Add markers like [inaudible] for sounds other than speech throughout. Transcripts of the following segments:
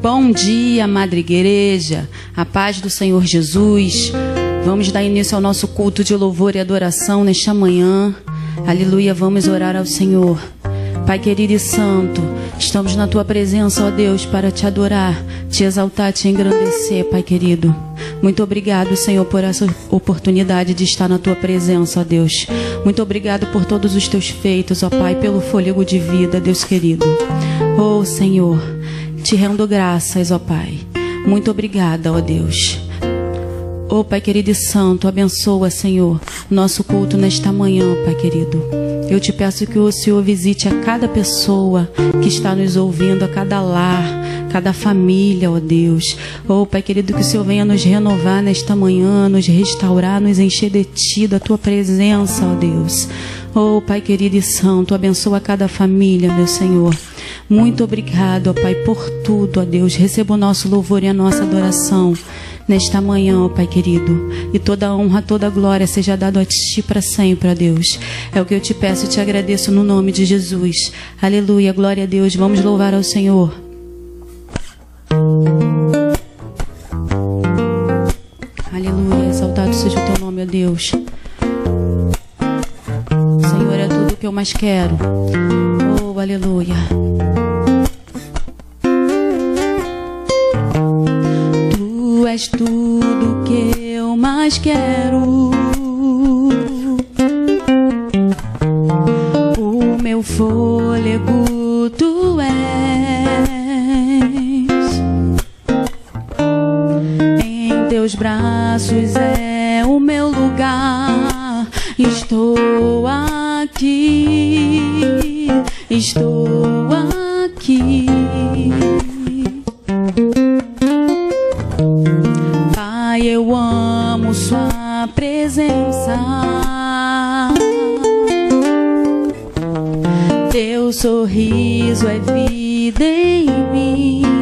Bom dia, Madre Igreja, a paz do Senhor Jesus. Vamos dar início ao nosso culto de louvor e adoração nesta manhã. Aleluia, vamos orar ao Senhor. Pai querido e santo, estamos na tua presença, ó Deus, para te adorar, te exaltar, te engrandecer, Pai querido. Muito obrigado, Senhor, por essa oportunidade de estar na tua presença, ó Deus. Muito obrigado por todos os teus feitos, ó Pai, pelo fôlego de vida, Deus querido. Oh, Senhor, te rendo graças, ó Pai. Muito obrigada, ó Deus. Oh, Pai querido e santo, abençoa, Senhor, nosso culto nesta manhã, Pai querido. Eu te peço que o Senhor visite a cada pessoa que está nos ouvindo, a cada lar, cada família, ó Deus. Oh, Pai querido, que o Senhor venha nos renovar nesta manhã, nos restaurar, nos encher de Ti, da Tua presença, ó Deus. Oh, Pai querido e santo, abençoa cada família, meu Senhor. Muito obrigado, ó Pai, por tudo, ó Deus. Receba o nosso louvor e a nossa adoração nesta manhã, ó Pai querido. E toda honra, toda glória seja dado a Ti para sempre, ó Deus. É o que eu te peço e te agradeço no nome de Jesus. Aleluia, glória a Deus. Vamos louvar ao Senhor. Aleluia, exaltado seja o Teu nome, ó Deus. Senhor, é tudo o que eu mais quero. Oh, aleluia. És tudo que eu mais quero. O meu fôlego, tu és. Em teus braços é o meu lugar. Estou eu amo Sua presença. Teu sorriso é vida em mim.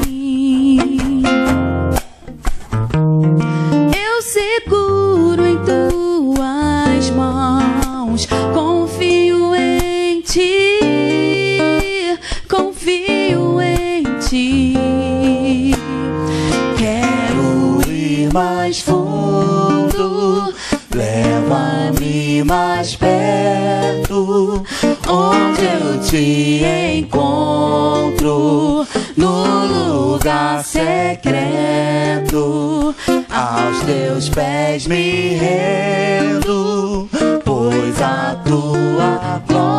Te encontro, no lugar secreto. Aos teus pés me rendo, pois a tua glória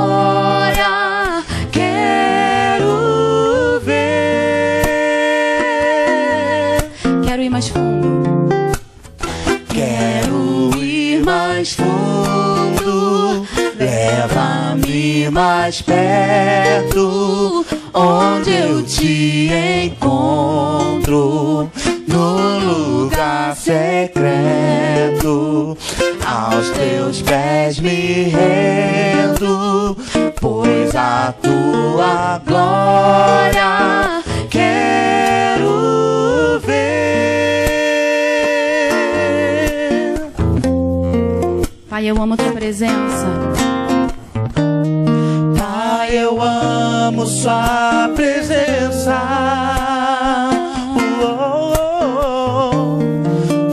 mais perto, onde eu te encontro, no lugar secreto. Aos teus pés me rendo, pois a tua glória quero ver. Pai, eu amo a tua presença. Amo Sua presença.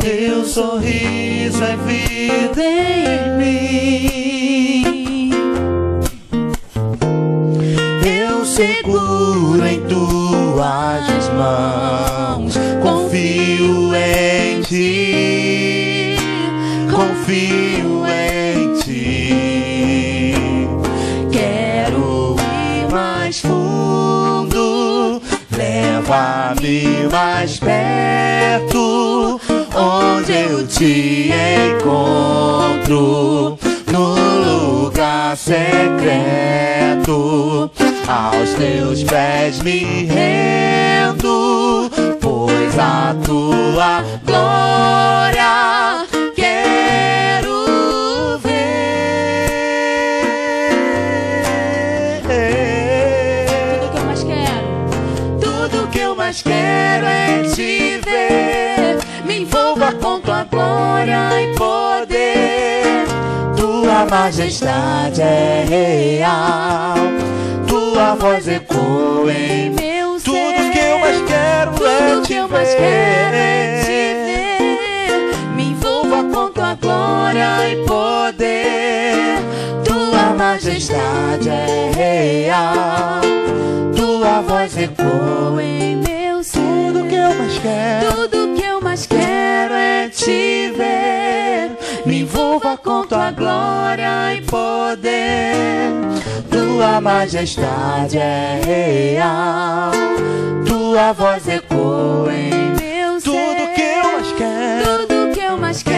Teu sorriso é vida em mim. Eu seguro em Tuas mãos, leva-me mais perto, onde eu te encontro, no lugar secreto. Aos teus pés me rendo, pois a tua glória tua glória e poder. Tua majestade é real. Tua voz ecoa em Meu tudo que eu mais quero Tudo é que te eu mais quero é te ver. ver. Me envolva com tua glória e poder. Tua majestade é real. Tua voz ecoa em meu Tudo que eu mais quero. Tudo que eu mais quero é te ver. Me envolva com tua glória e poder. Tua majestade é real. Tua voz ecoa em meu ser. Tudo que eu mais quero. Tudo que eu mais quero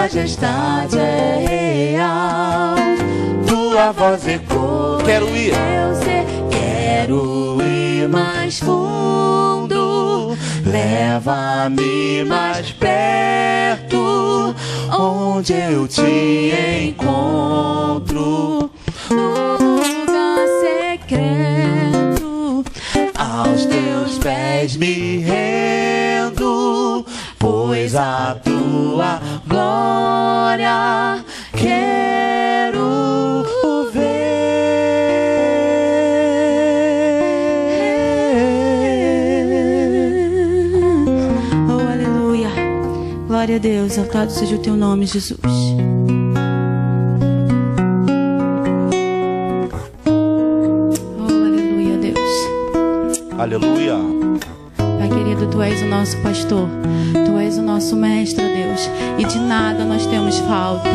majestade é real. Tua voz ecoa. Quero ir. Eu sei, quero ir mais fundo. Leva-me mais perto, onde eu te encontro. No lugar secreto, aos teus pés me rendo, pois a tua glória quero ver. Oh, aleluia. Glória a Deus, exaltado seja o teu nome, Jesus. Oh, aleluia, Deus. Aleluia. Querido, tu és o nosso pastor, tu és o nosso mestre, Deus, e de nada nós temos falta.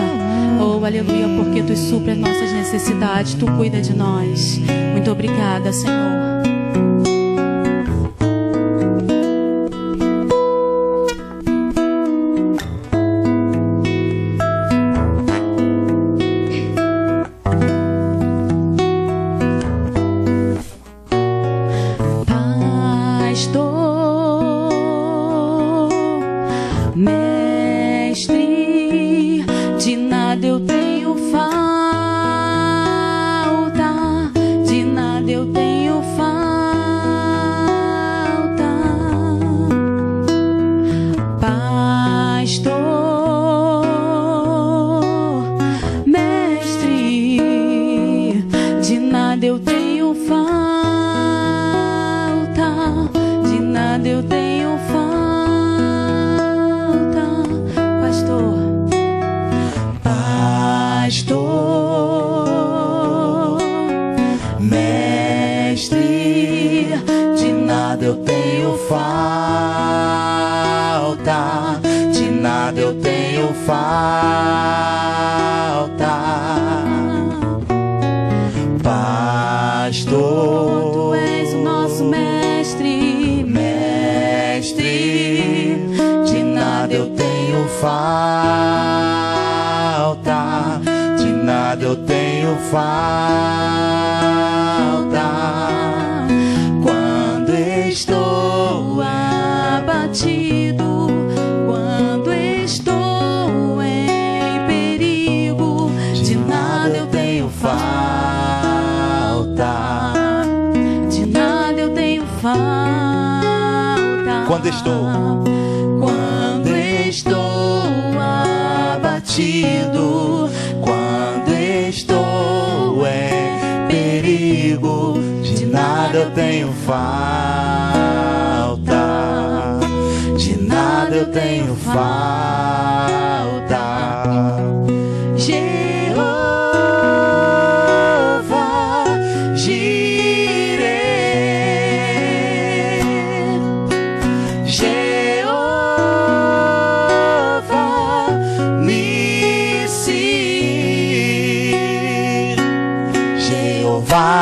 Oh, aleluia, porque tu supre as nossas necessidades, tu cuida de nós. Muito obrigada, Senhor.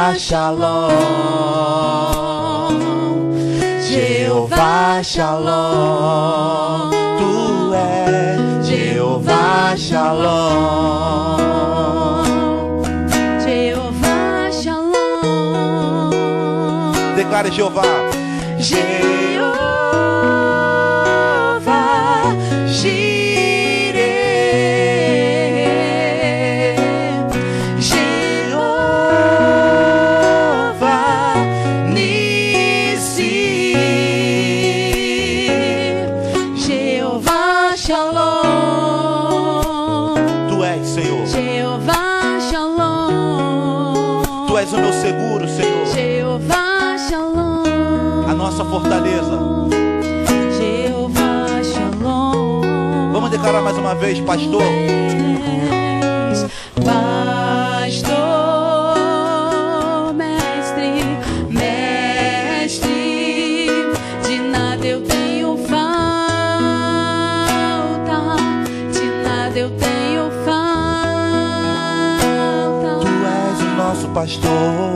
Jeová Shalom, Jeová Shalom, Tu és Jeová Shalom. Jeová Shalom. Declare Jeová. vez, pastor. Pastor, mestre, mestre, de nada eu tenho falta, de nada eu tenho falta. Tu és o nosso pastor.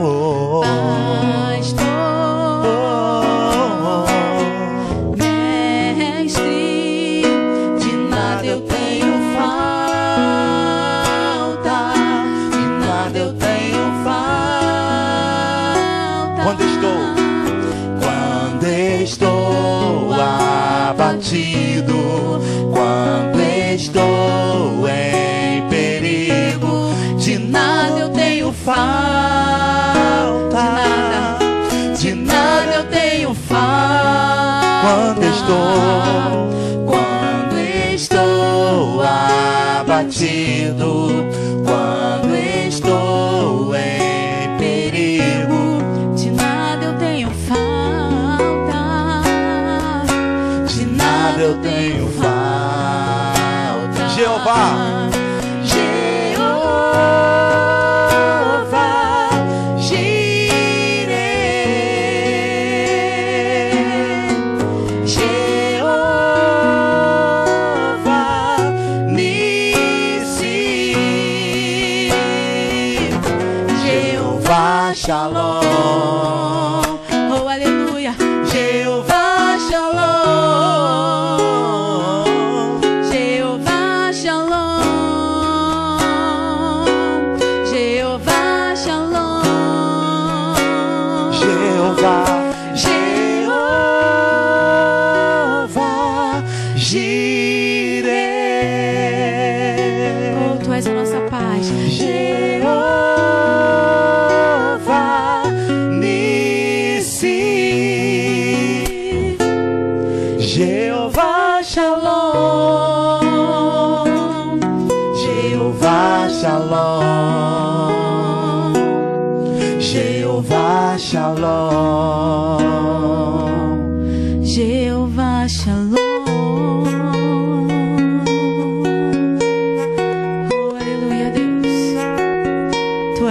estou, quando estou abatido,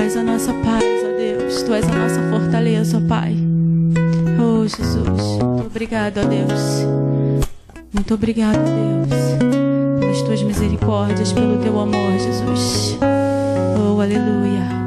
és a nossa paz, ó Deus. Tu és a nossa fortaleza, ó Pai. Oh, Jesus. Muito obrigado, ó Deus. Muito obrigado, Deus. Pelas tuas misericórdias, pelo teu amor, Jesus. Oh, aleluia.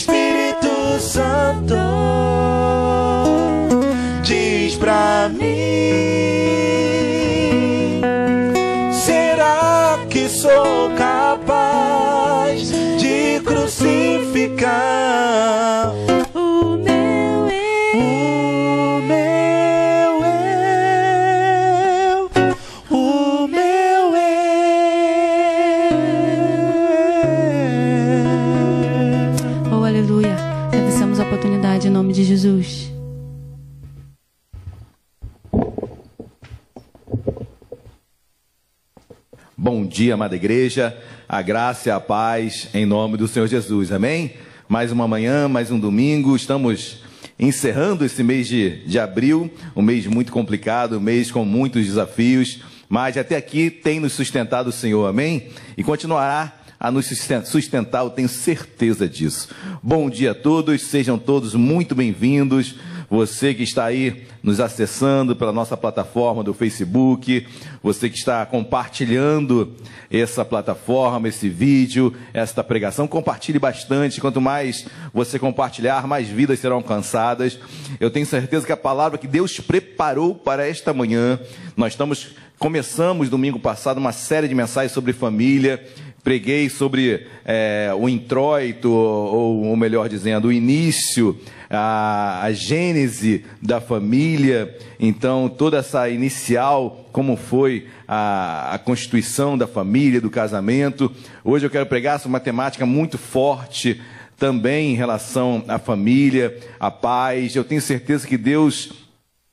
Espírito Santo, diz pra mim. Será que sou capaz de crucificar dia, amada igreja. A graça e a paz em nome do Senhor Jesus. Amém? Mais uma manhã, mais um domingo. Estamos encerrando esse mês de, de abril, um mês muito complicado, um mês com muitos desafios, mas até aqui tem nos sustentado o Senhor. Amém? E continuará a nos susten- sustentar, eu tenho certeza disso. Bom dia a todos, sejam todos muito bem-vindos. Você que está aí nos acessando pela nossa plataforma do Facebook, você que está compartilhando essa plataforma, esse vídeo, esta pregação, compartilhe bastante. Quanto mais você compartilhar, mais vidas serão alcançadas. Eu tenho certeza que a palavra que Deus preparou para esta manhã, nós estamos começamos domingo passado uma série de mensagens sobre família preguei sobre é, o introito, ou, ou melhor dizendo, o início, a, a gênese da família, então toda essa inicial, como foi a, a constituição da família, do casamento. Hoje eu quero pregar sobre uma temática muito forte também em relação à família, à paz. Eu tenho certeza que Deus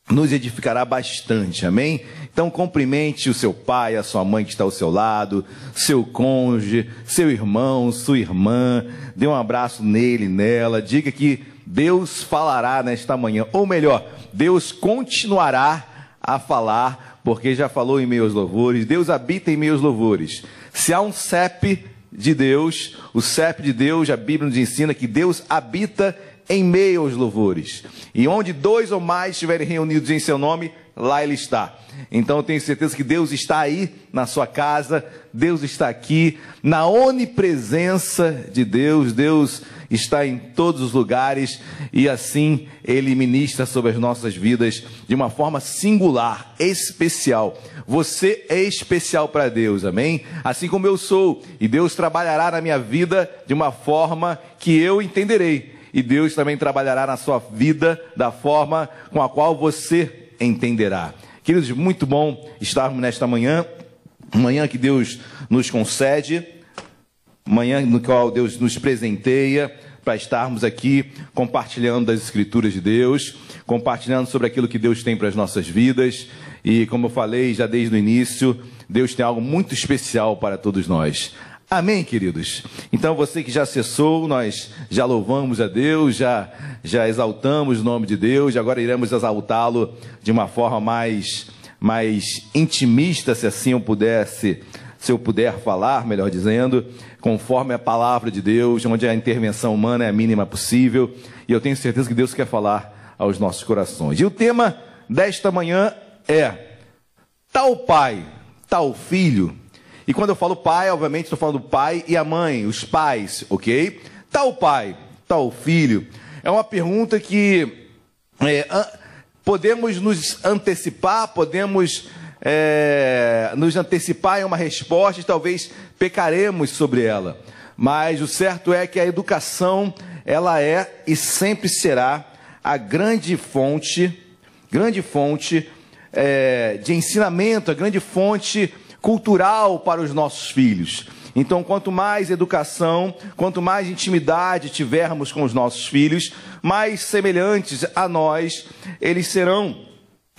nos edificará bastante, amém? Então cumprimente o seu pai, a sua mãe que está ao seu lado, seu cônjuge, seu irmão, sua irmã, dê um abraço nele, nela, diga que Deus falará nesta manhã, ou melhor, Deus continuará a falar, porque já falou em meus louvores, Deus habita em meus louvores. Se há um CEP de Deus, o CEP de Deus, a Bíblia nos ensina que Deus habita em meio aos louvores. E onde dois ou mais estiverem reunidos em seu nome, lá ele está. Então eu tenho certeza que Deus está aí na sua casa, Deus está aqui, na onipresença de Deus, Deus está em todos os lugares e assim ele ministra sobre as nossas vidas de uma forma singular, especial. Você é especial para Deus, amém? Assim como eu sou, e Deus trabalhará na minha vida de uma forma que eu entenderei e Deus também trabalhará na sua vida da forma com a qual você entenderá. Queridos, muito bom estarmos nesta manhã, manhã que Deus nos concede, manhã no qual Deus nos presenteia para estarmos aqui compartilhando das Escrituras de Deus, compartilhando sobre aquilo que Deus tem para as nossas vidas. E como eu falei já desde o início, Deus tem algo muito especial para todos nós. Amém, queridos? Então, você que já acessou, nós já louvamos a Deus, já, já exaltamos o nome de Deus, agora iremos exaltá-lo de uma forma mais, mais intimista, se assim eu pudesse, se eu puder falar, melhor dizendo, conforme a palavra de Deus, onde a intervenção humana é a mínima possível, e eu tenho certeza que Deus quer falar aos nossos corações. E o tema desta manhã é: tal pai, tal filho e quando eu falo pai, obviamente estou falando do pai e a mãe, os pais, ok? Tal pai, tal filho. É uma pergunta que é, podemos nos antecipar, podemos é, nos antecipar em uma resposta e talvez pecaremos sobre ela. Mas o certo é que a educação, ela é e sempre será a grande fonte, grande fonte é, de ensinamento, a grande fonte cultural para os nossos filhos. Então, quanto mais educação, quanto mais intimidade tivermos com os nossos filhos, mais semelhantes a nós eles serão.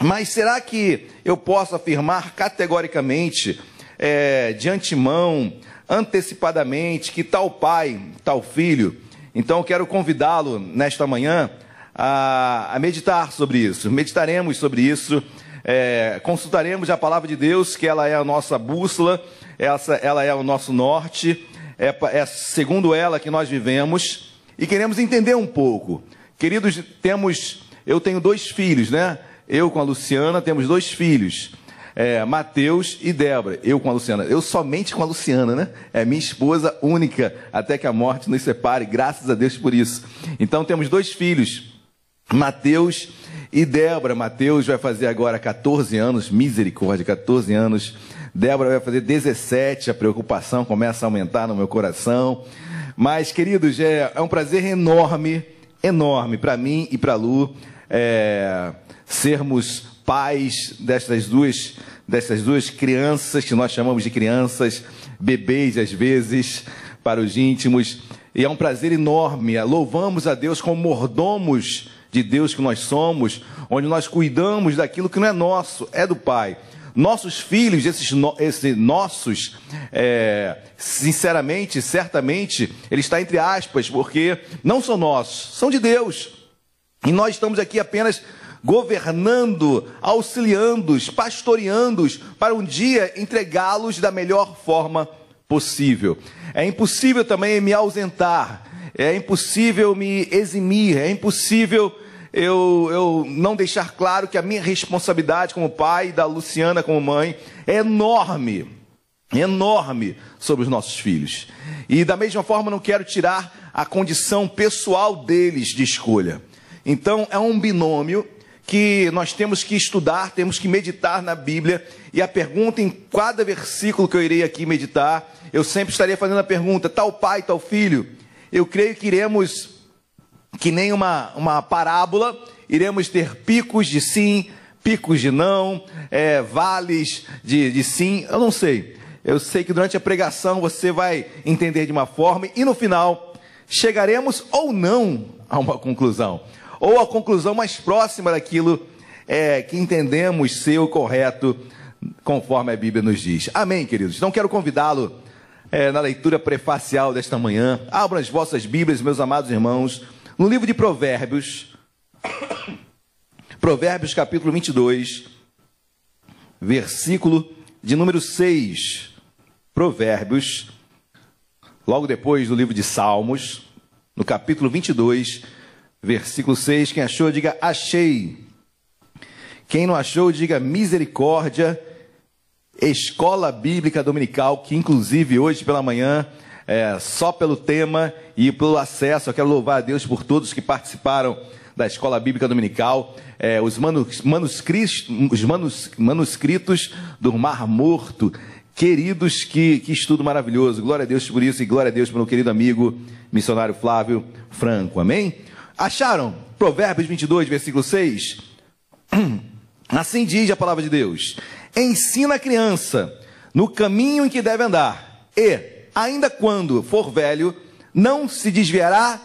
Mas será que eu posso afirmar categoricamente, é, de antemão, antecipadamente, que tal pai, tal filho? Então, quero convidá-lo nesta manhã a, a meditar sobre isso. Meditaremos sobre isso é, consultaremos a palavra de Deus, que ela é a nossa bússola, essa, ela é o nosso norte, é, é segundo ela que nós vivemos, e queremos entender um pouco. Queridos, temos, eu tenho dois filhos, né? Eu com a Luciana temos dois filhos. É, Mateus e Débora, eu com a Luciana, eu somente com a Luciana, né? É minha esposa única, até que a morte nos separe, graças a Deus por isso. Então temos dois filhos, Mateus e Débora, Mateus vai fazer agora 14 anos, misericórdia, 14 anos. Débora vai fazer 17, a preocupação começa a aumentar no meu coração. Mas, queridos, é, é um prazer enorme, enorme para mim e para Lu é, sermos pais destas duas, dessas duas crianças que nós chamamos de crianças, bebês às vezes, para os íntimos. E é um prazer enorme. Louvamos a Deus como mordomos de Deus que nós somos, onde nós cuidamos daquilo que não é nosso, é do Pai. Nossos filhos, esses, no, esses nossos, é, sinceramente, certamente, ele está entre aspas, porque não são nossos, são de Deus. E nós estamos aqui apenas governando, auxiliando-os, pastoreando-os, para um dia entregá-los da melhor forma possível. É impossível também me ausentar é impossível me eximir, é impossível eu, eu não deixar claro que a minha responsabilidade como pai, da Luciana como mãe, é enorme, enorme sobre os nossos filhos. E da mesma forma, não quero tirar a condição pessoal deles de escolha. Então, é um binômio que nós temos que estudar, temos que meditar na Bíblia. E a pergunta em cada versículo que eu irei aqui meditar, eu sempre estaria fazendo a pergunta: tal pai, tal filho eu creio que iremos, que nem uma, uma parábola, iremos ter picos de sim, picos de não, é, vales de, de sim, eu não sei. Eu sei que durante a pregação você vai entender de uma forma e no final chegaremos ou não a uma conclusão, ou a conclusão mais próxima daquilo é, que entendemos ser o correto conforme a Bíblia nos diz. Amém, queridos? Então quero convidá-lo é, na leitura prefacial desta manhã. Abram as vossas Bíblias, meus amados irmãos, no livro de Provérbios, [coughs] Provérbios capítulo 22, versículo de número 6. Provérbios, logo depois do livro de Salmos, no capítulo 22, versículo 6. Quem achou, diga achei. Quem não achou, diga misericórdia. Escola Bíblica Dominical, que inclusive hoje pela manhã, é, só pelo tema e pelo acesso, eu quero louvar a Deus por todos que participaram da Escola Bíblica Dominical, é, os, manus, manuscritos, os manus, manuscritos do Mar Morto, queridos, que, que estudo maravilhoso. Glória a Deus por isso e glória a Deus pelo querido amigo missionário Flávio Franco. Amém? Acharam? Provérbios 22, versículo 6. [clears throat] Assim diz a palavra de Deus: Ensina a criança no caminho em que deve andar, e, ainda quando for velho, não se desviará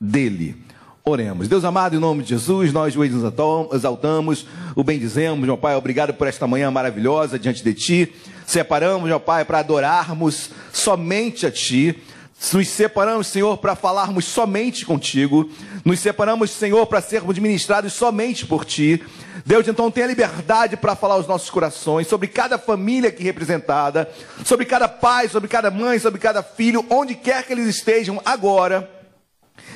dele. Oremos. Deus amado, em nome de Jesus, nós nos exaltamos, o bendizemos, meu Pai, obrigado por esta manhã maravilhosa diante de Ti. Separamos, meu Pai, para adorarmos somente a Ti. Nos separamos, Senhor, para falarmos somente contigo. Nos separamos, Senhor, para sermos ministrados somente por Ti. Deus, então, tenha liberdade para falar aos nossos corações sobre cada família aqui representada, sobre cada pai, sobre cada mãe, sobre cada filho, onde quer que eles estejam agora.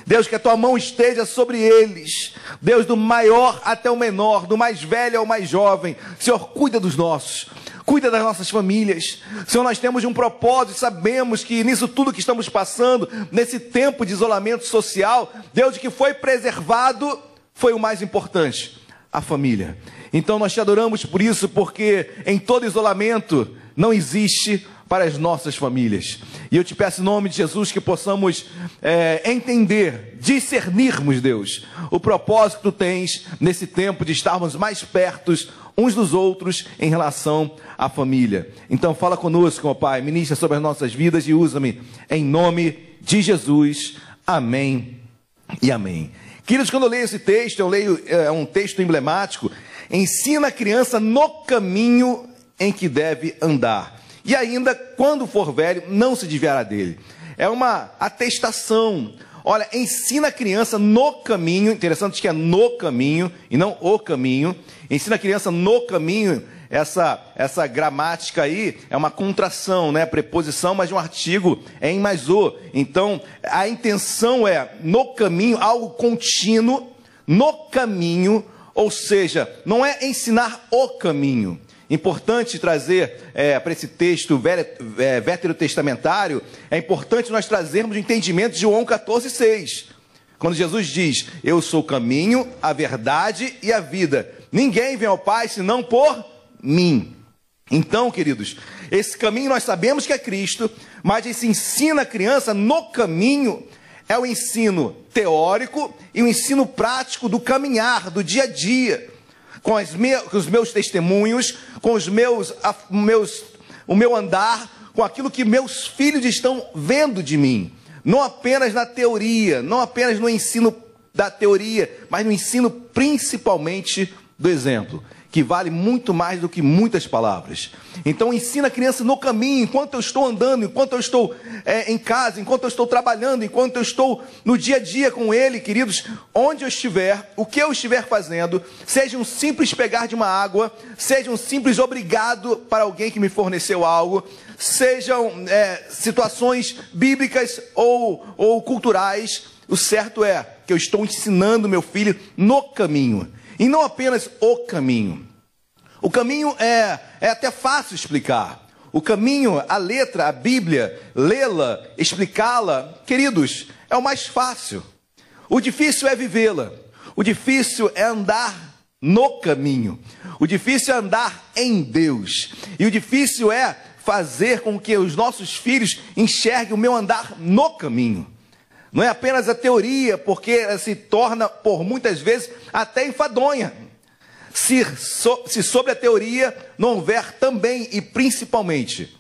Deus, que a tua mão esteja sobre eles. Deus, do maior até o menor, do mais velho ao mais jovem. Senhor, cuida dos nossos cuida das nossas famílias. Senhor, nós temos um propósito, sabemos que nisso tudo que estamos passando, nesse tempo de isolamento social, Deus, que foi preservado, foi o mais importante, a família. Então nós te adoramos por isso, porque em todo isolamento não existe para as nossas famílias. E eu te peço em nome de Jesus que possamos é, entender, discernirmos, Deus, o propósito que tu tens nesse tempo de estarmos mais pertos uns dos outros em relação à família. Então fala conosco, ó Pai, ministra sobre as nossas vidas e usa-me em nome de Jesus. Amém e amém. Queridos, quando eu leio esse texto, eu leio é um texto emblemático, ensina a criança no caminho em que deve andar. E ainda, quando for velho, não se desviará dele. É uma atestação, Olha, ensina a criança no caminho, interessante que é no caminho e não o caminho. Ensina a criança no caminho. Essa, essa gramática aí é uma contração, né? Preposição, mas de um artigo é em mais o. Então, a intenção é no caminho, algo contínuo, no caminho, ou seja, não é ensinar o caminho. Importante trazer é, para esse texto é, veterotestamentário, é importante nós trazermos o entendimento de João 14,6. Quando Jesus diz: Eu sou o caminho, a verdade e a vida. Ninguém vem ao Pai senão por mim. Então, queridos, esse caminho nós sabemos que é Cristo, mas esse ensina a criança no caminho é o ensino teórico e o ensino prático do caminhar, do dia a dia com, me, com os meus testemunhos, com os meus, a, meus, o meu andar, com aquilo que meus filhos estão vendo de mim. Não apenas na teoria, não apenas no ensino da teoria, mas no ensino principalmente do exemplo que vale muito mais do que muitas palavras. Então ensina a criança no caminho, enquanto eu estou andando, enquanto eu estou é, em casa, enquanto eu estou trabalhando, enquanto eu estou no dia a dia com ele, queridos, onde eu estiver, o que eu estiver fazendo, seja um simples pegar de uma água, seja um simples obrigado para alguém que me forneceu algo, sejam é, situações bíblicas ou, ou culturais, o certo é que eu estou ensinando meu filho no caminho. E não apenas o caminho. O caminho é, é até fácil explicar. O caminho, a letra, a Bíblia, lê-la, explicá-la, queridos, é o mais fácil. O difícil é vivê-la. O difícil é andar no caminho. O difícil é andar em Deus. E o difícil é fazer com que os nossos filhos enxerguem o meu andar no caminho. Não é apenas a teoria, porque se torna, por muitas vezes, até enfadonha. Se, so, se sobre a teoria não houver também e principalmente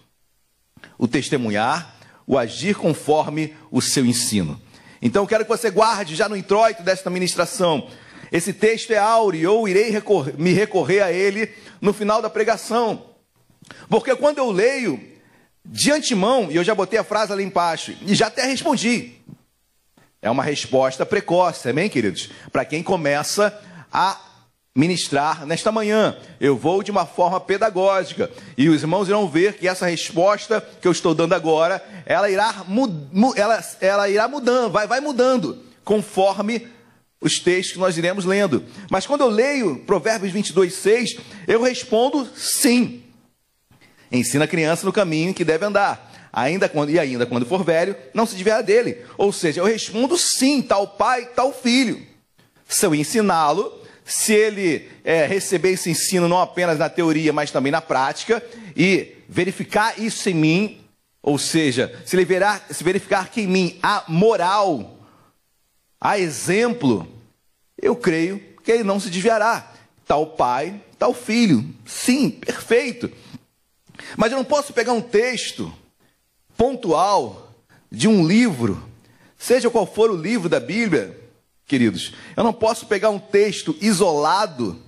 o testemunhar, o agir conforme o seu ensino. Então, quero que você guarde já no introito desta ministração Esse texto é áureo, eu irei recorrer, me recorrer a ele no final da pregação. Porque quando eu leio de antemão, e eu já botei a frase ali embaixo, e já até respondi. É uma resposta precoce, amém, queridos? Para quem começa a ministrar nesta manhã. Eu vou de uma forma pedagógica e os irmãos irão ver que essa resposta que eu estou dando agora, ela irá, ela, ela irá mudando, vai, vai mudando conforme os textos que nós iremos lendo. Mas quando eu leio Provérbios 22, 6, eu respondo sim. Ensina a criança no caminho que deve andar. Ainda quando, e ainda quando for velho, não se desviará dele. Ou seja, eu respondo sim, tal pai, tal filho. Se eu ensiná-lo, se ele é, receber esse ensino não apenas na teoria, mas também na prática, e verificar isso em mim, ou seja, se ele virar, se verificar que em mim há moral, há exemplo, eu creio que ele não se desviará. Tal pai, tal filho. Sim, perfeito. Mas eu não posso pegar um texto pontual de um livro, seja qual for o livro da Bíblia, queridos, eu não posso pegar um texto isolado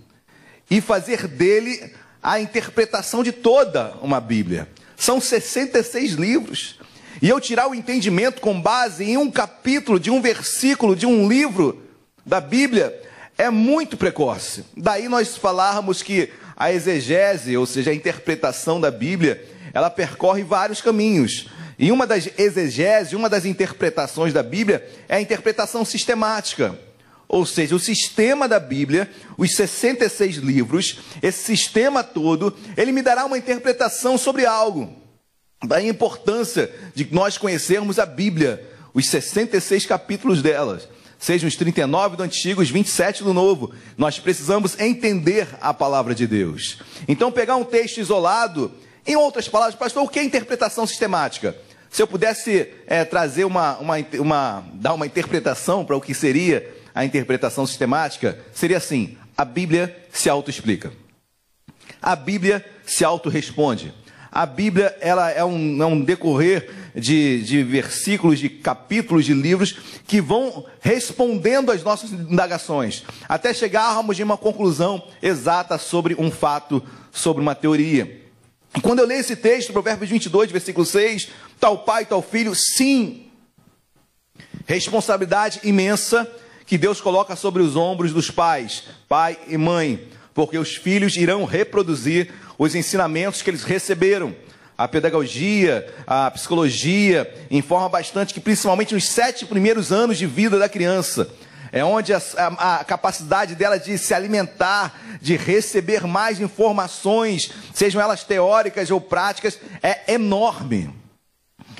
e fazer dele a interpretação de toda uma Bíblia. São 66 livros. E eu tirar o entendimento com base em um capítulo, de um versículo, de um livro da Bíblia, é muito precoce. Daí nós falarmos que a exegese, ou seja, a interpretação da Bíblia, ela percorre vários caminhos. E uma das exegeses, uma das interpretações da Bíblia é a interpretação sistemática. Ou seja, o sistema da Bíblia, os 66 livros, esse sistema todo, ele me dará uma interpretação sobre algo. Daí a importância de nós conhecermos a Bíblia, os 66 capítulos delas, sejam os 39 do Antigo, os 27 do Novo. Nós precisamos entender a palavra de Deus. Então, pegar um texto isolado em outras palavras, pastor, o que é interpretação sistemática? Se eu pudesse é, trazer uma, uma, uma, dar uma interpretação para o que seria a interpretação sistemática, seria assim: a Bíblia se autoexplica. A Bíblia se autorresponde. A Bíblia ela é um, é um decorrer de, de versículos, de capítulos de livros que vão respondendo às nossas indagações, até chegarmos de uma conclusão exata sobre um fato, sobre uma teoria. Quando eu leio esse texto, Provérbios 22, versículo 6, tal pai, tal filho, sim. Responsabilidade imensa que Deus coloca sobre os ombros dos pais, pai e mãe, porque os filhos irão reproduzir os ensinamentos que eles receberam. A pedagogia, a psicologia informa bastante que, principalmente nos sete primeiros anos de vida da criança, é onde a, a, a, capacidade dela de se alimentar, de receber mais informações, sejam elas teóricas ou práticas, é enorme.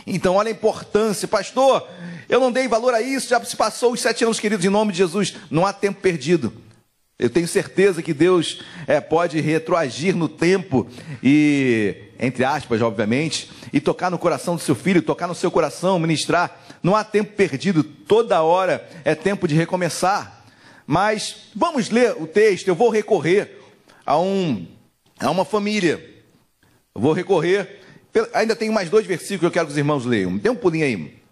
Então, olha a importância, pastor. Eu não dei valor a isso, já se passou os sete anos, queridos, em nome de Jesus. Não há tempo perdido. Eu tenho certeza que Deus é, pode retroagir no tempo e, entre aspas, obviamente, e tocar no coração do seu filho, tocar no seu coração, ministrar. Não há tempo perdido, toda hora é tempo de recomeçar. Mas vamos ler o texto, eu vou recorrer a, um, a uma família. Eu vou recorrer. Ainda tem mais dois versículos que eu quero que os irmãos leiam. Dê um pulinho aí.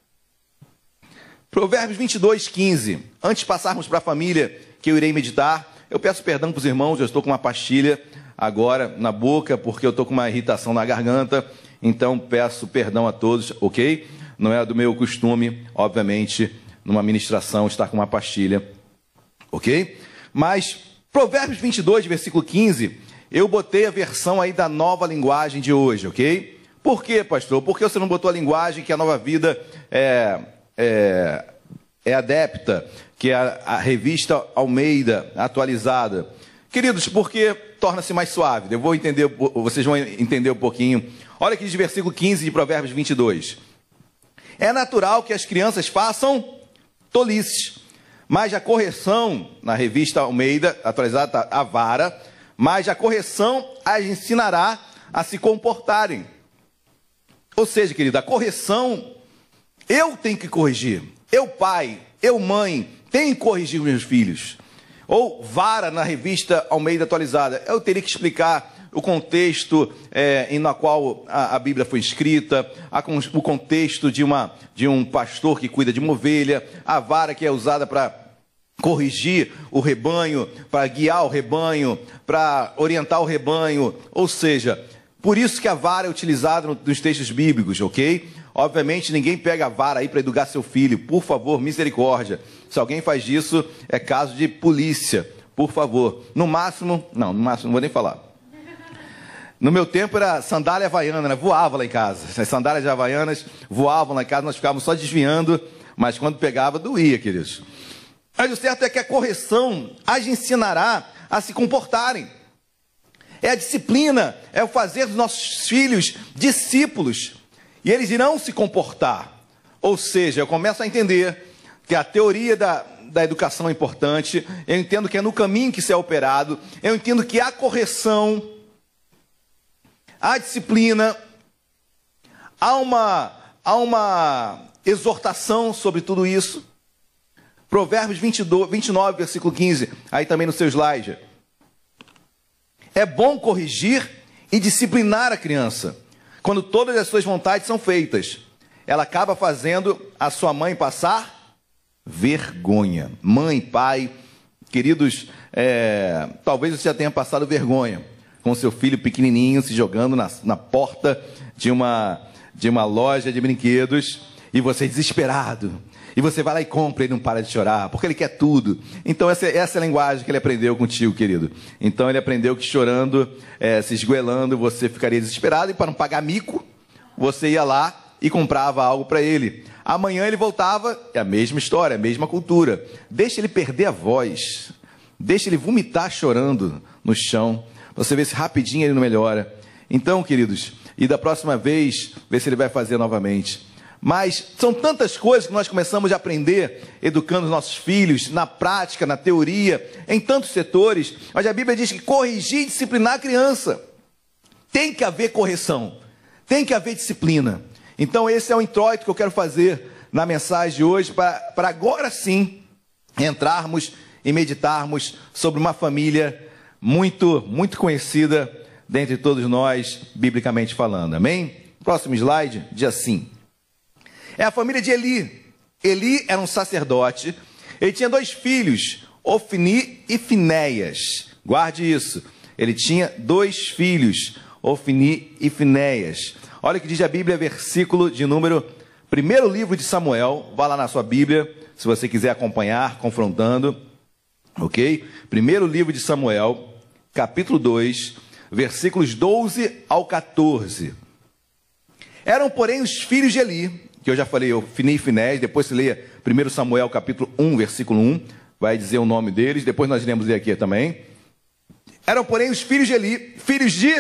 Provérbios 22, 15. Antes de passarmos para a família que eu irei meditar, eu peço perdão para os irmãos, eu estou com uma pastilha agora na boca, porque eu estou com uma irritação na garganta, então peço perdão a todos, ok? Não é do meu costume, obviamente, numa ministração estar com uma pastilha, ok? Mas, Provérbios 22, versículo 15, eu botei a versão aí da nova linguagem de hoje, ok? Por quê, pastor? Por que você não botou a linguagem que a nova vida é, é, é adepta? que é a, a revista Almeida atualizada. Queridos, porque torna-se mais suave. Eu vou entender, vocês vão entender um pouquinho. Olha aqui de versículo 15 de Provérbios 22. É natural que as crianças façam tolices, mas a correção, na revista Almeida, atualizada, a vara, mas a correção as ensinará a se comportarem. Ou seja, querido, a correção eu tenho que corrigir. Eu, pai, eu, mãe, tem que corrigir meus filhos. Ou vara na revista Almeida Atualizada. Eu teria que explicar o contexto é, em na qual a, a, Bíblia foi escrita, a, o contexto de, uma, de um pastor que cuida de uma ovelha, a vara que é usada para corrigir o rebanho, para guiar o rebanho, para orientar o rebanho. Ou seja, por isso que a vara é utilizada nos textos bíblicos, ok? Obviamente, ninguém pega a vara aí para educar seu filho. Por favor, misericórdia. Se alguém faz isso, é caso de polícia. Por favor. No máximo, não, no máximo, não vou nem falar. No meu tempo era sandália havaiana, né? voava lá em casa. As sandálias havaianas voavam lá em casa, nós ficávamos só desviando, mas quando pegava, doía, queridos. Mas o certo é que a correção as ensinará a se comportarem. É a disciplina, é o fazer dos nossos filhos discípulos. E eles irão se comportar. Ou seja, eu começo a entender que a teoria da, da educação é importante, eu entendo que é no caminho que isso é operado, eu entendo que a correção, a disciplina, há uma, há uma exortação sobre tudo isso. Provérbios 22, 29, versículo 15, aí também no seu slide. É bom corrigir e disciplinar a criança, quando todas as suas vontades são feitas. Ela acaba fazendo a sua mãe passar vergonha. Mãe, pai, queridos, é, talvez você já tenha passado vergonha com seu filho pequenininho se jogando na, na porta de uma, de uma loja de brinquedos e você desesperado e você vai lá e compra e não para de chorar, porque ele quer tudo. Então, essa, essa é a linguagem que ele aprendeu contigo, querido. Então, ele aprendeu que chorando, é, se esgoelando, você ficaria desesperado e para não pagar mico, você ia lá e comprava algo para ele. Amanhã ele voltava, é a mesma história, a mesma cultura. Deixa ele perder a voz, deixa ele vomitar chorando no chão. Você vê se rapidinho ele não melhora. Então, queridos, e da próxima vez, vê se ele vai fazer novamente. Mas são tantas coisas que nós começamos a aprender educando os nossos filhos, na prática, na teoria, em tantos setores. Mas a Bíblia diz que corrigir e disciplinar a criança. Tem que haver correção, tem que haver disciplina. Então, esse é o introito que eu quero fazer na mensagem de hoje, para, agora sim entrarmos e meditarmos sobre uma família muito, muito conhecida dentre todos nós, biblicamente falando. Amém? Próximo slide diz assim. É a família de Eli. Eli era um sacerdote. Ele tinha dois filhos, Ofni e Finéias. Guarde isso. Ele tinha dois filhos, Ofni e Finéias. Olha o que diz a Bíblia, versículo de número, primeiro livro de Samuel. Vá lá na sua Bíblia, se você quiser acompanhar, confrontando. Ok? Primeiro livro de Samuel, capítulo 2, versículos 12 ao 14. Eram, porém, os filhos de Eli, que eu já falei, eu Fini e Finés, depois se leia 1 Samuel capítulo 1, versículo 1, vai dizer o nome deles, depois nós iremos ler aqui também. Eram, porém, os filhos de Eli, filhos de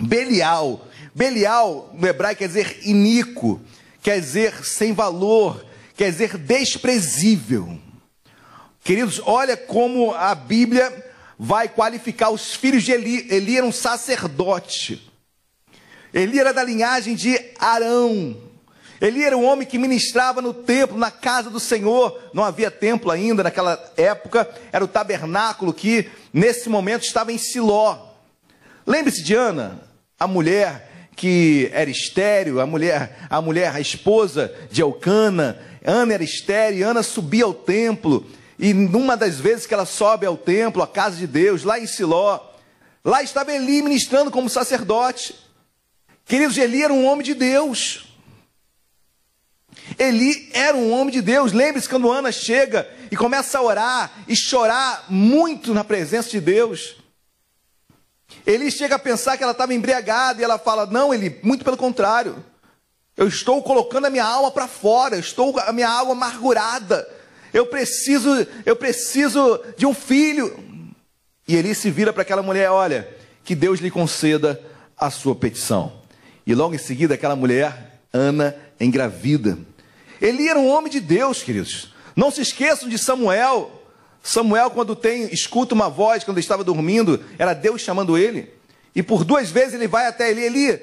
Belial. Belial, no hebraico, quer dizer iníquo, quer dizer sem valor, quer dizer desprezível. Queridos, olha como a Bíblia vai qualificar os filhos de Eli. Eli era um sacerdote. Eli era da linhagem de Arão. Eli era um homem que ministrava no templo, na casa do Senhor. Não havia templo ainda naquela época, era o tabernáculo que nesse momento estava em Siló. Lembre-se de Ana, a mulher que era estéreo, a mulher, a mulher, a esposa de Elcana. Ana era estéreo, Ana subia ao templo, e numa das vezes que ela sobe ao templo, a casa de Deus, lá em Siló, lá estava Eli ministrando como sacerdote. Queridos, Eli era um homem de Deus. Eli era um homem de Deus. Lembre-se quando Ana chega e começa a orar e chorar muito na presença de Deus. Eli chega a pensar que ela estava embriagada e ela fala: Não, Eli, muito pelo contrário. Eu estou colocando a minha alma para fora, eu estou a minha alma amargurada. Eu preciso, eu preciso de um filho. E Eli se vira para aquela mulher: Olha, que Deus lhe conceda a sua petição. E logo em seguida, aquela mulher, Ana, engravida. Eli era um homem de Deus, queridos. Não se esqueçam de Samuel. Samuel, quando tem, escuta uma voz, quando estava dormindo, era Deus chamando ele. E por duas vezes ele vai até Eli. Eli,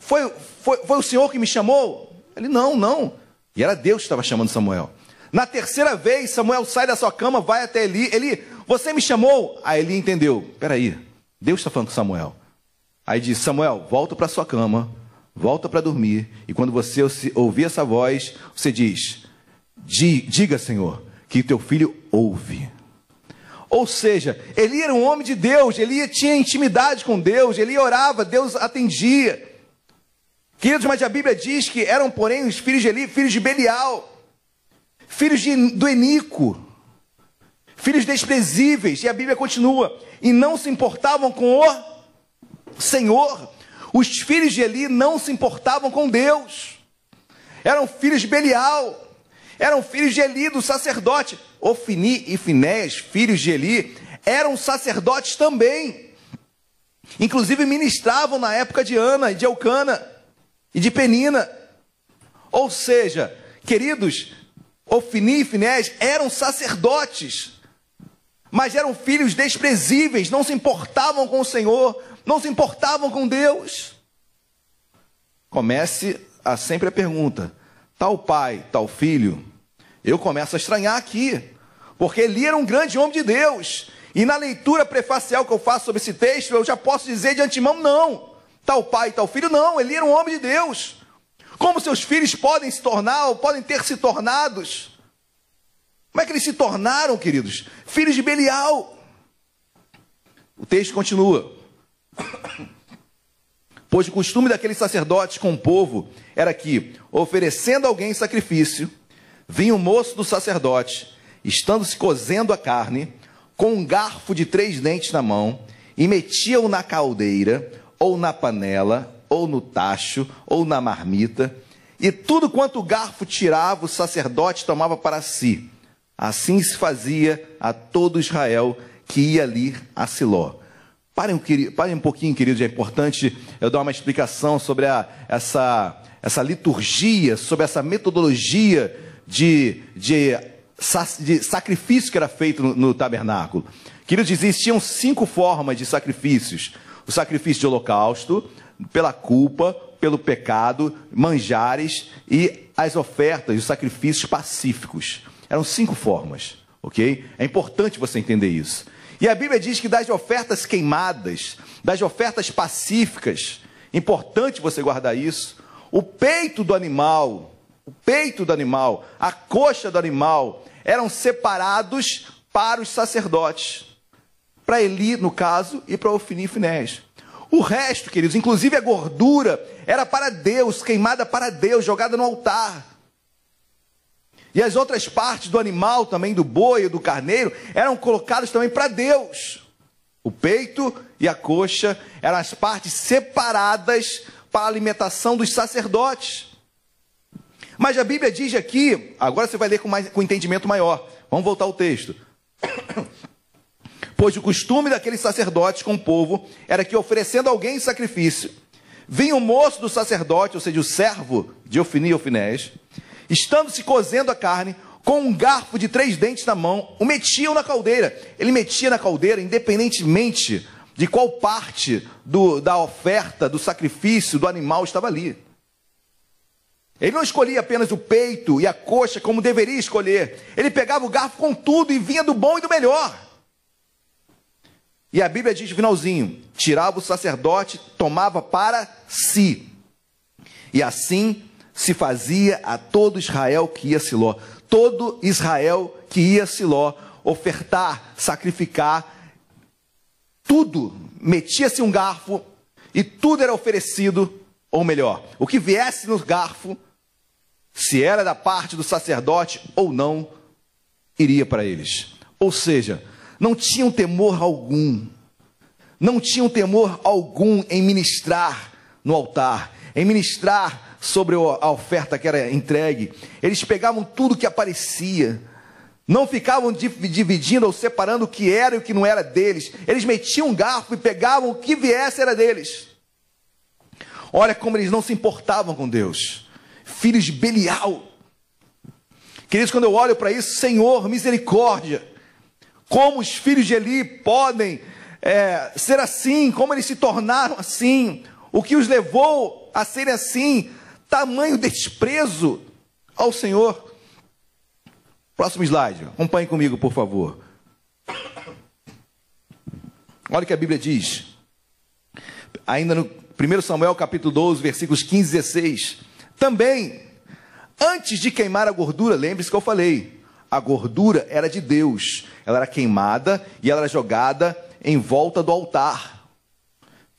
foi, foi, foi o Senhor que me chamou? Ele, não, não. E era Deus que estava chamando Samuel. Na terceira vez, Samuel sai da sua cama, vai até Eli. Eli, você me chamou? Aí Eli entendeu. Peraí, Deus está falando com Samuel. Aí diz, Samuel, volta para sua cama volta para dormir, e quando você ouvir essa voz, você diz: Diga, Senhor, que teu filho ouve. Ou seja, Eli era um homem de Deus, Eli tinha intimidade com Deus, ele orava, Deus atendia. Queridos, mas a Bíblia diz que eram, porém, os filhos de Eli, filhos de Belial, filhos de, do Enico, filhos desprezíveis, e a Bíblia continua, e não se importavam com o Senhor. Os filhos de Eli não se importavam com Deus, eram filhos de Belial, eram filhos de Eli, do sacerdote. Ofini e Finéias, filhos de Eli, eram sacerdotes também. Inclusive ministravam na época de Ana e de Elcana e de Penina. Ou seja, queridos, Ofini e Finéias eram sacerdotes, mas eram filhos desprezíveis, não se importavam com o Senhor, não se importavam com Deus. Comece a sempre a pergunta: tal pai, tal filho, eu começo a estranhar aqui, porque Eli era um grande homem de Deus. E na leitura prefacial que eu faço sobre esse texto, eu já posso dizer de antemão: não, tal pai, tal filho, não, Eli era um homem de Deus. Como seus filhos podem se tornar, ou podem ter se tornados? Como é que eles se tornaram, queridos? Filhos de Belial. O texto continua. [coughs] Pois o costume daqueles sacerdotes com o povo era que, oferecendo alguém sacrifício, vinha o moço do sacerdote, estando se cozendo a carne, com um garfo de três dentes na mão, e metia-o na caldeira, ou na panela, ou no tacho, ou na marmita, e tudo quanto o garfo tirava, o sacerdote tomava para si. Assim se fazia a todo Israel que ia ali a Siló. Parem, parem um pouquinho, queridos, é importante eu dar uma explicação sobre a, essa, essa liturgia, sobre essa metodologia de, de, de sacrifício que era feito no, no tabernáculo. Queridos, existiam cinco formas de sacrifícios: o sacrifício de holocausto, pela culpa, pelo pecado, manjares e as ofertas, os sacrifícios pacíficos. Eram cinco formas, ok? É importante você entender isso. E a Bíblia diz que das ofertas queimadas, das ofertas pacíficas, importante você guardar isso, o peito do animal, o peito do animal, a coxa do animal, eram separados para os sacerdotes. Para Eli, no caso, e para Ofini e Finés. O resto, queridos, inclusive a gordura, era para Deus, queimada para Deus, jogada no altar. E as outras partes do animal, também do boi do carneiro, eram colocadas também para Deus. O peito e a coxa eram as partes separadas para a alimentação dos sacerdotes. Mas a Bíblia diz aqui, agora você vai ler com, mais, com entendimento maior. Vamos voltar ao texto. [coughs] Pois o costume daqueles sacerdotes com o povo era que, oferecendo alguém sacrifício, vinha o moço do sacerdote, ou seja, o servo de Ofini e Ofinés, estando se cozendo a carne, com um garfo de três dentes na mão, o metiam na caldeira. Ele metia na caldeira, independentemente de qual parte do, da oferta, do sacrifício do animal estava ali. Ele não escolhia apenas o peito e a coxa como deveria escolher. Ele pegava o garfo com tudo e vinha do bom e do melhor. E a Bíblia diz no finalzinho: tirava o sacerdote, tomava para si. E assim se fazia a todo Israel que ia a Siló. Todo Israel que ia a Siló ofertar, sacrificar, tudo, metia-se um garfo e tudo era oferecido, ou melhor, o que viesse no garfo, se era da parte do sacerdote ou não, iria para eles. Ou seja, não tinham temor algum, não tinham temor algum em ministrar no altar, em ministrar sobre a oferta que era entregue. Eles pegavam tudo que aparecia. Não ficavam dividindo ou separando o que era e o que não era deles. Eles metiam um garfo e pegavam o que viesse era deles. Olha como eles não se importavam com Deus. Filhos de Belial. Queridos, quando eu olho para isso, Senhor, misericórdia. Como os filhos de Eli podem é, ser assim? Como eles se tornaram assim? O que os levou a serem assim? Tamanho desprezo ao Senhor. Próximo slide, acompanhe comigo, por favor. Olha o que a Bíblia diz. Ainda no 1 Samuel capítulo 12, versículos 15 e 16. Também, antes de queimar a gordura, lembre-se que eu falei, a gordura era de Deus. Ela era queimada e ela era jogada em volta do altar.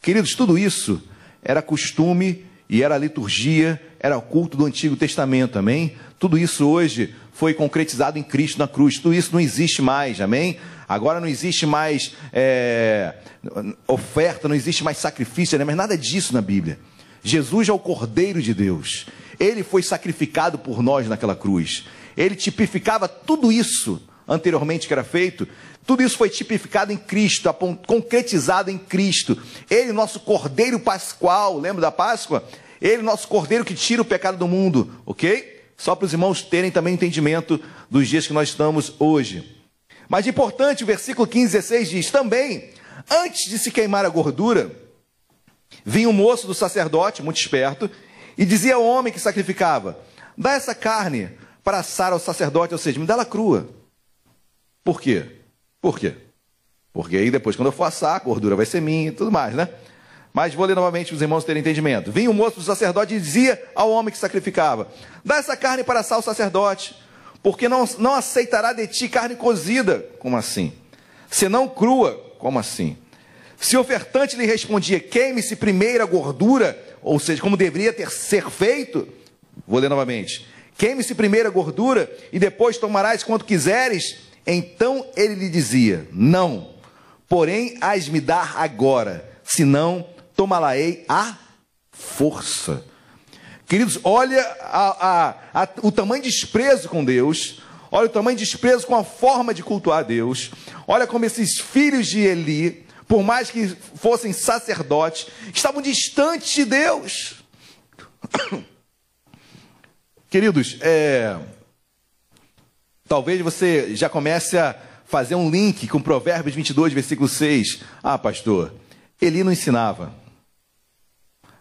Queridos, tudo isso era costume e era liturgia, era o culto do Antigo Testamento, amém? Tudo isso hoje foi concretizado em Cristo na cruz. Tudo isso não existe mais, amém? Agora não existe mais é, oferta, não existe mais sacrifício, não é mais nada disso na Bíblia. Jesus é o Cordeiro de Deus. Ele foi sacrificado por nós naquela cruz. Ele tipificava tudo isso anteriormente que era feito. Tudo isso foi tipificado em Cristo, concretizado em Cristo. Ele, nosso Cordeiro Pascual, lembra da Páscoa? Ele, nosso Cordeiro que tira o pecado do mundo, ok? Só para os irmãos terem também entendimento dos dias que nós estamos hoje. Mas importante, o versículo 15, 16 diz: também, antes de se queimar a gordura, vinha um moço do sacerdote, muito esperto, e dizia ao homem que sacrificava: dá essa carne para assar ao sacerdote, ou seja, me dá ela crua. Por quê? Por quê? Porque aí depois, quando eu for assar, a gordura vai ser minha e tudo mais, né? Mas vou ler novamente para os irmãos terem entendimento. Vinha o moço do sacerdote e dizia ao homem que sacrificava: Dá essa carne para assar o sacerdote, porque não, não aceitará de ti carne cozida. Como assim? Senão crua. Como assim? Se o ofertante lhe respondia: Queime-se primeiro a gordura, ou seja, como deveria ter ser feito, vou ler novamente: Queime-se primeiro a gordura e depois tomarás quanto quiseres. Então ele lhe dizia: Não, porém, hás me dar agora, senão tomá-la-ei força. Queridos, olha a, a, a, o tamanho de desprezo com Deus, olha o tamanho de desprezo com a forma de cultuar Deus, olha como esses filhos de Eli, por mais que fossem sacerdotes, estavam distantes de Deus. [coughs] Queridos, é, talvez você já comece a fazer um link com Provérbios 22, versículo 6. Ah, pastor, Eli não ensinava.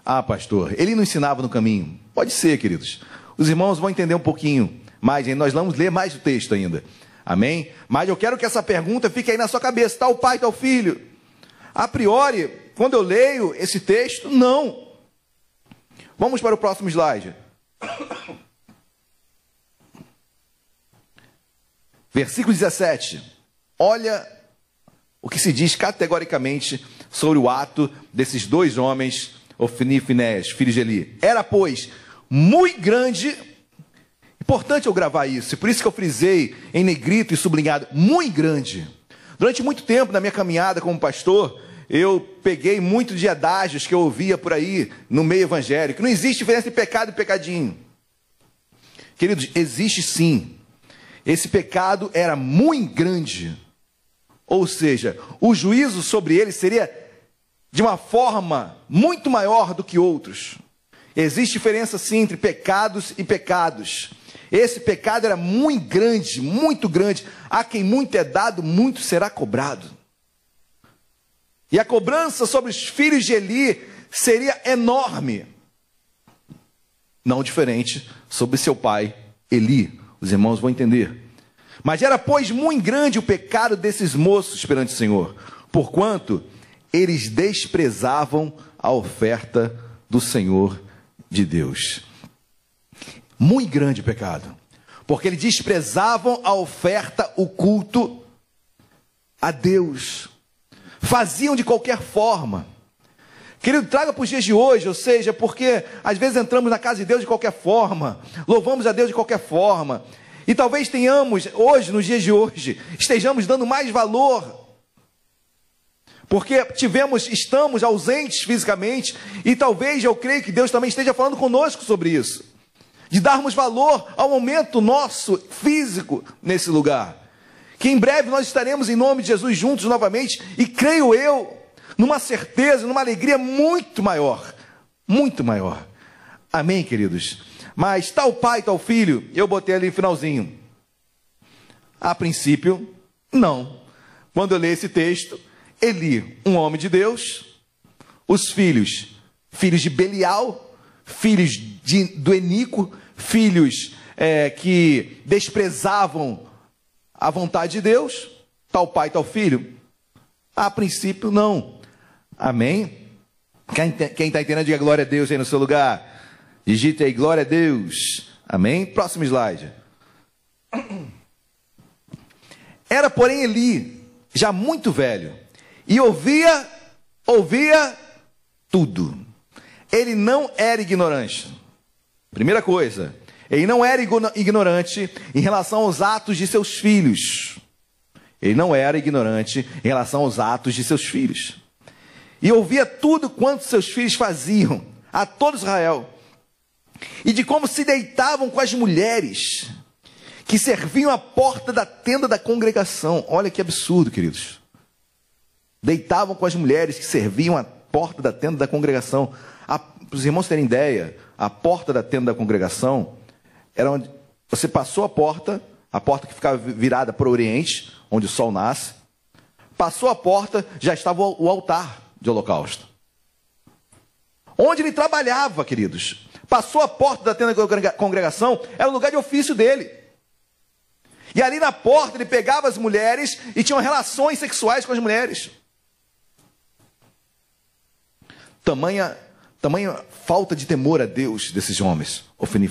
Ah, pastor, ele não ensinava no caminho. Pode ser, queridos. Os irmãos vão entender um pouquinho mais, nós vamos ler mais o texto ainda. Amém? Mas eu quero que essa pergunta fique aí na sua cabeça: está o pai, está o filho? A priori, quando eu leio esse texto, não. Vamos para o próximo slide. Versículo 17. Olha o que se diz categoricamente sobre o ato desses dois homens Ofni e Finés, filhos de Eli. Era, pois, muito grande. Importante eu gravar isso, e por isso que eu frisei em negrito e sublinhado, muito grande. Durante muito tempo na minha caminhada como pastor, eu peguei muito de adágios que eu ouvia por aí no meio evangélico. Não existe diferença entre pecado e pecadinho. Queridos, existe sim. Esse pecado era muito grande. Ou seja, o juízo sobre ele seria de uma forma muito maior do que outros. Existe diferença sim entre pecados e pecados. Esse pecado era muito grande, muito grande. A quem muito é dado, muito será cobrado. E a cobrança sobre os filhos de Eli seria enorme. Não diferente sobre seu pai Eli. Os irmãos vão entender. Mas era, pois, muito grande o pecado desses moços perante o Senhor, porquanto eles desprezavam a oferta do Senhor de Deus. Muito grande pecado, porque eles desprezavam a oferta, o culto a Deus, faziam de qualquer forma. Querido, traga para os dias de hoje, ou seja, porque às vezes entramos na casa de Deus de qualquer forma, louvamos a Deus de qualquer forma, e talvez tenhamos, hoje, nos dias de hoje, estejamos dando mais valor porque tivemos, estamos ausentes fisicamente, e talvez eu creio que Deus também esteja falando conosco sobre isso. De darmos valor ao momento nosso físico nesse lugar. Que em breve nós estaremos em nome de Jesus juntos novamente, e creio eu, numa certeza, numa alegria muito maior. Muito maior. Amém, queridos? Mas tal pai, tal filho, eu botei ali no finalzinho. A princípio, não. Quando eu leio esse texto, Eli, um homem de Deus, os filhos, filhos de Belial, filhos de, do Enico, filhos é, que desprezavam a vontade de Deus, tal pai, tal filho? A princípio, não. Amém? Quem está entendendo, diga glória a Deus aí no seu lugar. Digite aí, glória a Deus. Amém? Próximo slide. Era, porém, Eli, já muito velho, e ouvia, ouvia tudo. Ele não era ignorante. Primeira coisa, ele não era ignorante em relação aos atos de seus filhos. Ele não era ignorante em relação aos atos de seus filhos. E ouvia tudo quanto seus filhos faziam, a todo Israel. E de como se deitavam com as mulheres que serviam à porta da tenda da congregação. Olha que absurdo, queridos. Deitavam com as mulheres que serviam à porta da tenda da congregação. Para os irmãos terem ideia, a porta da tenda da congregação era onde você passou a porta, a porta que ficava virada para o oriente, onde o sol nasce. Passou a porta, já estava o altar de holocausto. Onde ele trabalhava, queridos. Passou a porta da tenda da congregação, era o lugar de ofício dele. E ali na porta ele pegava as mulheres e tinha relações sexuais com as mulheres. Tamanha, tamanha falta de temor a Deus desses homens, Ofni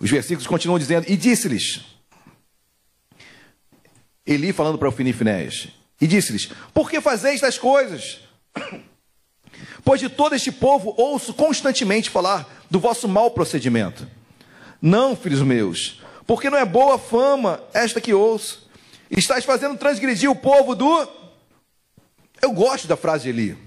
Os versículos continuam dizendo: E disse-lhes, Eli falando para Ofni e disse-lhes: Por que fazeis tais coisas? [coughs] Pois de todo este povo ouço constantemente falar do vosso mau procedimento. Não, filhos meus, porque não é boa fama esta que ouço. Estás fazendo transgredir o povo do. Eu gosto da frase de Eli.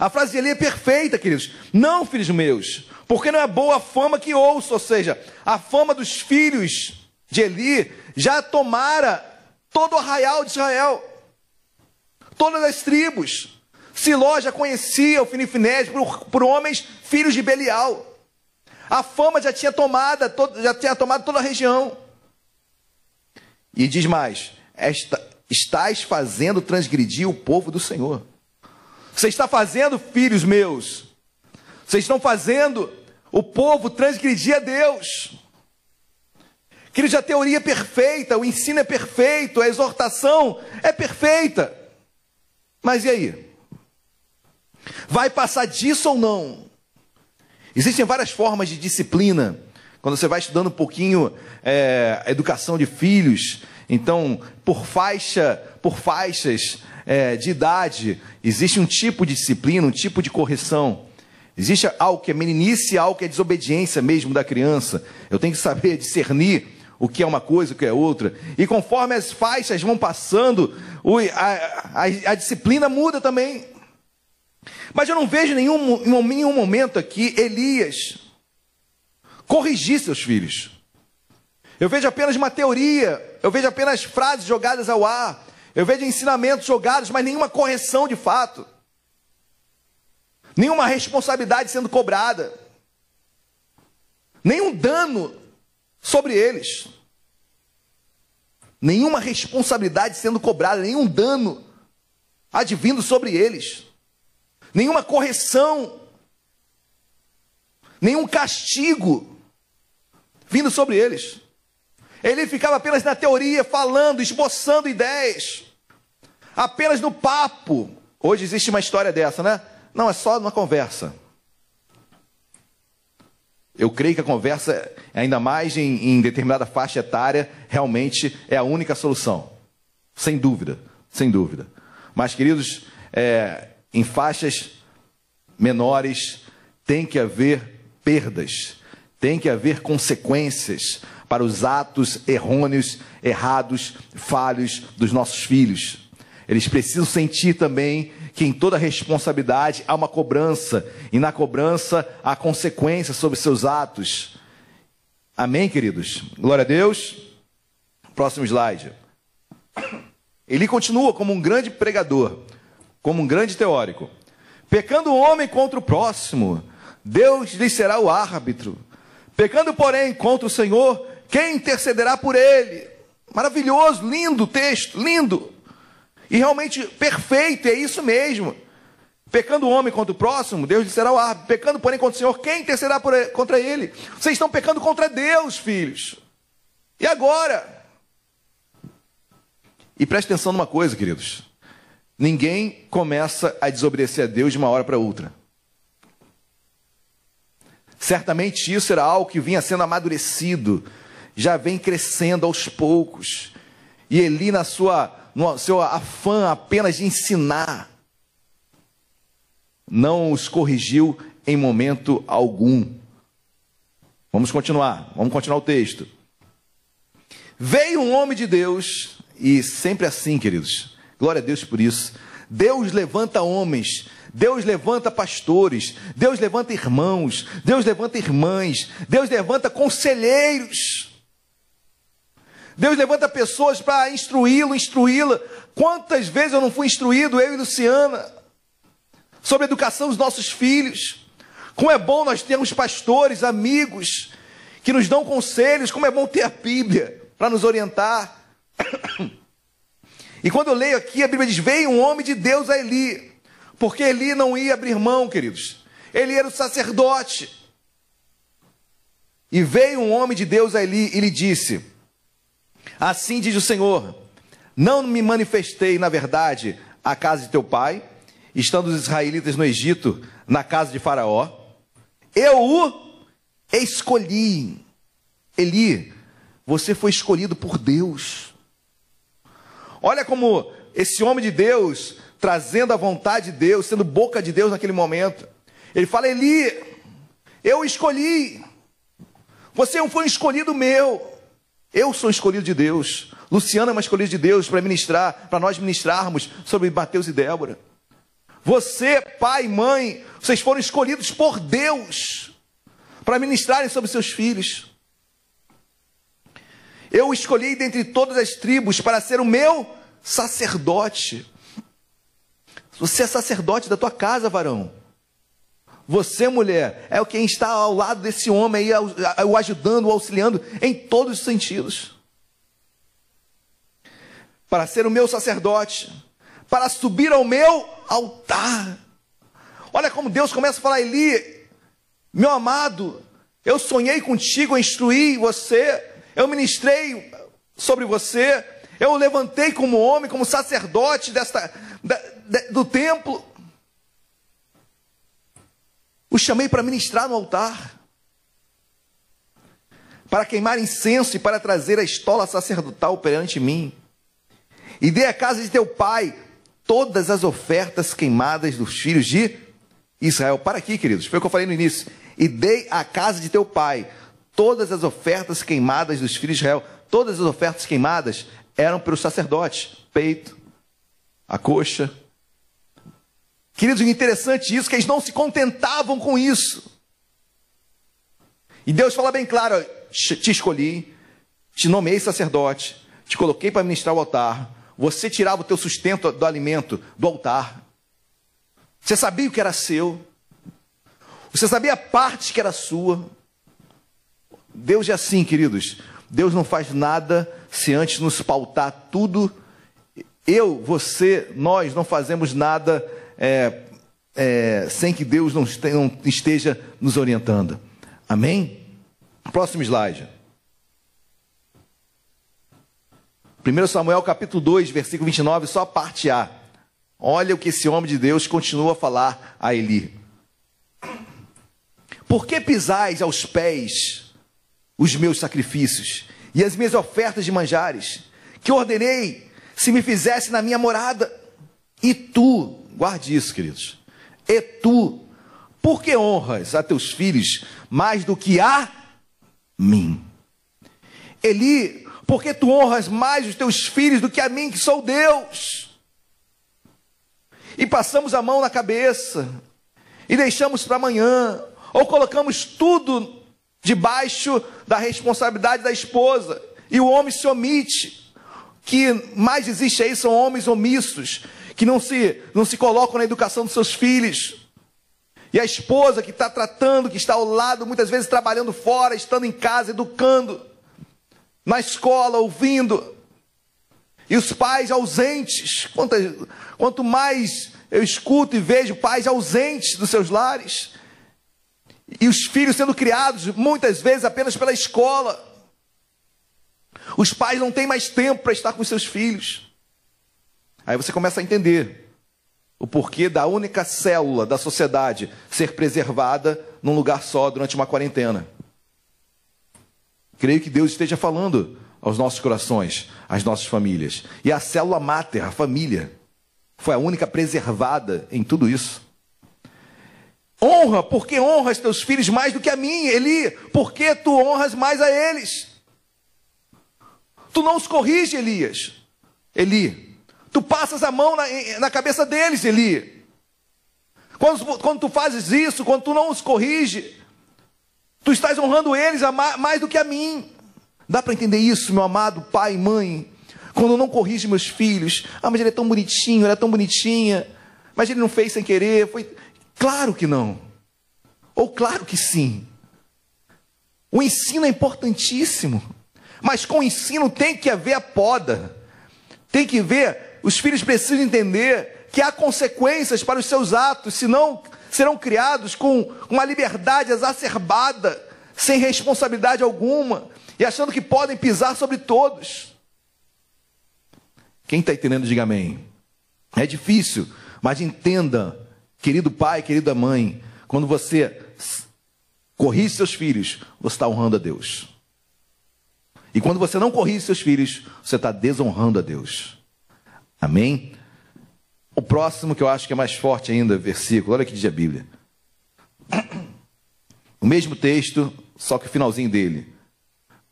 A frase de Eli é perfeita, queridos. Não, filhos meus, porque não é boa fama que ouço, ou seja, a fama dos filhos de Eli já tomara todo o arraial de Israel, todas as tribos. Siló já conhecia o Finifinés por, por homens filhos de Belial. A fama já tinha tomado, já tinha tomado toda a região. E diz mais: esta, estás fazendo transgredir o povo do Senhor. Você está fazendo, filhos meus, vocês estão fazendo o povo transgredir a Deus. Queridos, a teoria é perfeita, o ensino é perfeito, a exortação é perfeita. Mas e aí? Vai passar disso ou não? Existem várias formas de disciplina. Quando você vai estudando um pouquinho é, a educação de filhos, então, por faixa, por faixas é, de idade, existe um tipo de disciplina, um tipo de correção. Existe algo que é meninice algo que é desobediência mesmo da criança. Eu tenho que saber [laughs] discernir o que é uma coisa o que é outra. E conforme as faixas vão passando, a, a, a disciplina muda também. Mas eu não vejo nenhum, nenhum momento aqui Elias corrigir seus filhos. Eu vejo apenas uma teoria, eu vejo apenas frases jogadas ao ar, eu vejo ensinamentos jogados, mas nenhuma correção de fato, nenhuma responsabilidade sendo cobrada, nenhum dano sobre eles, nenhuma responsabilidade sendo cobrada, nenhum dano advindo sobre eles nenhuma correção, nenhum castigo vindo sobre eles. Ele ficava apenas na teoria, falando, esboçando ideias, apenas no papo. Hoje existe uma história dessa, né? Não, é só uma conversa. Eu creio que a conversa, ainda mais em, em, determinada faixa etária, realmente é a única solução. Sem dúvida, sem dúvida. Mas, queridos, é, em faixas menores tem que haver perdas, tem que haver consequências para os atos errôneos, errados, falhos dos nossos filhos. Eles precisam sentir também que em toda responsabilidade há uma cobrança, e na cobrança há consequências sobre seus atos. Amém, queridos? Glória a Deus. Próximo slide. Ele continua como um grande pregador como um grande teórico. Pecando o homem contra o próximo, Deus lhe será o árbitro. Pecando, porém, contra o Senhor, quem intercederá por ele? Maravilhoso, lindo texto, lindo. E realmente perfeito, é isso mesmo. Pecando o homem contra o próximo, Deus lhe será o árbitro. Pecando, porém, contra o Senhor, quem intercederá contra ele? Vocês estão pecando contra Deus, filhos. E agora? E preste atenção numa coisa, queridos. Ninguém começa a desobedecer a Deus de uma hora para outra. Certamente isso era algo que vinha sendo amadurecido já vem crescendo aos poucos. E Eli, na sua, no seu afã apenas de ensinar, não os corrigiu em momento algum. Vamos continuar, vamos continuar o texto. Veio um homem de Deus, e sempre assim, queridos, glória a Deus por isso. Deus levanta homens, Deus levanta pastores, Deus levanta irmãos, Deus levanta irmãs, Deus levanta conselheiros. Deus levanta pessoas para instruí-lo, instruí-la. Quantas vezes eu não fui instruído, eu e Luciana, sobre a educação dos nossos filhos? Como é bom nós termos pastores, amigos, que nos dão conselhos, como é bom ter a Bíblia para nos orientar. [coughs] E quando eu leio aqui, a Bíblia diz: Veio um homem de Deus a Eli, porque Eli não ia abrir mão, queridos, ele era o sacerdote. E veio um homem de Deus a Eli e lhe disse: Assim diz o Senhor: Não me manifestei, na verdade, à casa de teu pai, estando os israelitas no Egito, na casa de Faraó. Eu o escolhi. Eli, você foi escolhido por Deus. Olha como esse homem de Deus, trazendo a vontade de Deus, sendo boca de Deus naquele momento. Ele fala: Eli, eu escolhi. Você não foi um escolhido meu. Eu sou escolhido de Deus. Luciana é uma escolhida de Deus para ministrar, para nós ministrarmos sobre Mateus e Débora. Você, pai mãe, vocês foram escolhidos por Deus para ministrarem sobre seus filhos. Eu escolhi dentre todas as tribos para ser o meu sacerdote. Você é sacerdote da tua casa, varão. Você, mulher, é o quem está ao lado desse homem aí, o ajudando, o auxiliando em todos os sentidos. Para ser o meu sacerdote, para subir ao meu altar. Olha como Deus começa a falar, Eli, meu amado, eu sonhei contigo, eu instruí você, eu ministrei sobre você, eu levantei como homem, como sacerdote desta, da, do templo. O chamei para ministrar no altar, para queimar incenso e para trazer a estola sacerdotal perante mim. E dei à casa de teu pai todas as ofertas queimadas dos filhos de Israel. Para aqui, queridos, foi o que eu falei no início. E dei à casa de teu pai todas as ofertas queimadas dos filhos de Israel. Todas as ofertas queimadas eram para os sacerdotes: peito, a coxa, Queridos, o interessante é isso, que eles não se contentavam com isso. E Deus fala bem claro: te escolhi, te nomeei sacerdote, te coloquei para ministrar o altar. Você tirava o teu sustento do alimento do altar. Você sabia o que era seu. Você sabia a parte que era sua. Deus é assim, queridos. Deus não faz nada se antes nos pautar tudo. Eu, você, nós não fazemos nada é, é, sem que Deus não esteja nos orientando. Amém? Próximo slide. 1 Samuel capítulo 2, versículo 29, só a parte A. Olha o que esse homem de Deus continua a falar a Eli. Por que pisais aos pés os meus sacrifícios e as minhas ofertas de manjares, que ordenei se me fizesse na minha morada? E tu, Guarde isso, queridos. E tu, por que honras a teus filhos mais do que a mim? Eli, por que tu honras mais os teus filhos do que a mim, que sou Deus? E passamos a mão na cabeça, e deixamos para amanhã, ou colocamos tudo debaixo da responsabilidade da esposa, e o homem se omite. Que mais existe aí são homens omissos, que não se, não se colocam na educação dos seus filhos. E a esposa que está tratando, que está ao lado, muitas vezes trabalhando fora, estando em casa, educando, na escola, ouvindo. E os pais ausentes. Quanto, quanto mais eu escuto e vejo pais ausentes dos seus lares. E os filhos sendo criados, muitas vezes, apenas pela escola. Os pais não têm mais tempo para estar com seus filhos. Aí você começa a entender o porquê da única célula da sociedade ser preservada num lugar só durante uma quarentena. Creio que Deus esteja falando aos nossos corações, às nossas famílias. E a célula máter, a família, foi a única preservada em tudo isso. Honra, porque honras teus filhos mais do que a mim, Eli, porque tu honras mais a eles. Tu não os corrige, Elias. Eli, tu passas a mão na, na cabeça deles, Eli. Quando, quando tu fazes isso, quando tu não os corrige, tu estás honrando eles mais do que a mim. Dá para entender isso, meu amado pai e mãe? Quando eu não corrijo meus filhos, ah, mas ele é tão bonitinho, ela é tão bonitinha, mas ele não fez sem querer, foi. Claro que não. Ou claro que sim. O ensino é importantíssimo, mas com o ensino tem que haver a poda, tem que ver, os filhos precisam entender que há consequências para os seus atos, senão serão criados com uma liberdade exacerbada, sem responsabilidade alguma, e achando que podem pisar sobre todos. Quem está entendendo, diga amém. É difícil, mas entenda, querido pai, querida mãe, quando você corrige seus filhos, você está honrando a Deus. E quando você não corrige seus filhos, você está desonrando a Deus. Amém? O próximo que eu acho que é mais forte ainda, versículo, olha que diz a Bíblia. [clears throat] O mesmo texto, só que o finalzinho dele.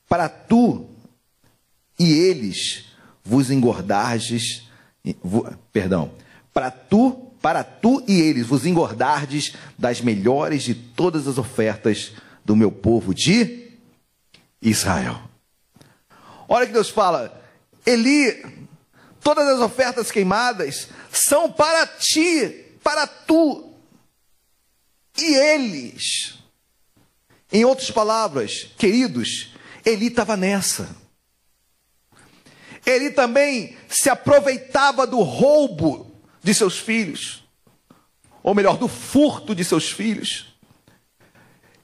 Para tu e eles vos engordardes, perdão, para tu, para tu e eles vos engordardes das melhores de todas as ofertas do meu povo de Israel. Olha que Deus fala, Eli, todas as ofertas queimadas são para ti, para tu e eles. Em outras palavras, queridos, Eli estava nessa ele também se aproveitava do roubo de seus filhos, ou melhor, do furto de seus filhos.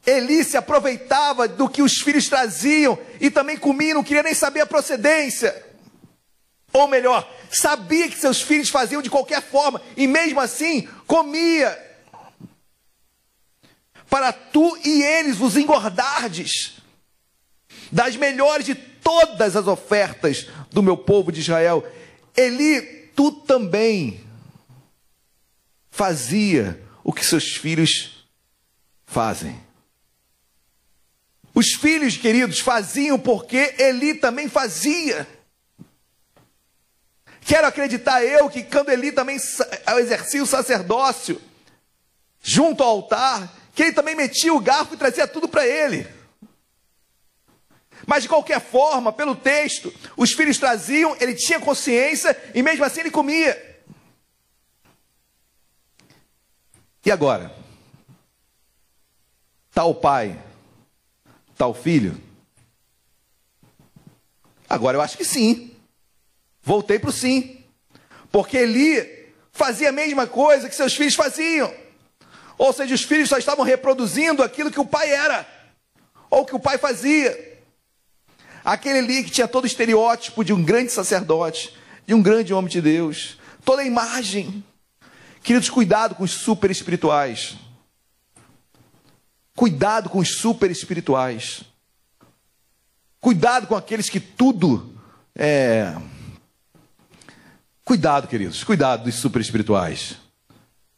Eli se aproveitava do que os filhos traziam e também comia, não queria nem saber a procedência. Ou melhor, sabia que seus filhos faziam de qualquer forma e mesmo assim comia. Para tu e eles vos engordardes das melhores de todas as ofertas do meu povo de Israel. Eli, tu também fazia o que seus filhos fazem. Os filhos, queridos, faziam porque Eli também fazia. Quero acreditar eu que quando Eli também exercia o sacerdócio, junto ao altar, que ele também metia o garfo e trazia tudo para ele. Mas de qualquer forma, pelo texto, os filhos traziam, ele tinha consciência e mesmo assim ele comia. E agora? Tal pai, tal filho? Agora eu acho que sim. Voltei para o sim. Porque Eli fazia a mesma coisa que seus filhos faziam. Ou seja, os filhos só estavam reproduzindo aquilo que o pai era, ou que o pai fazia. Aquele ali que tinha todo o estereótipo de um grande sacerdote, de um grande homem de Deus, toda a imagem. Queridos, cuidado com os super espirituais. Cuidado com os super espirituais. Cuidado com aqueles que tudo é. Cuidado, queridos, cuidado dos super espirituais.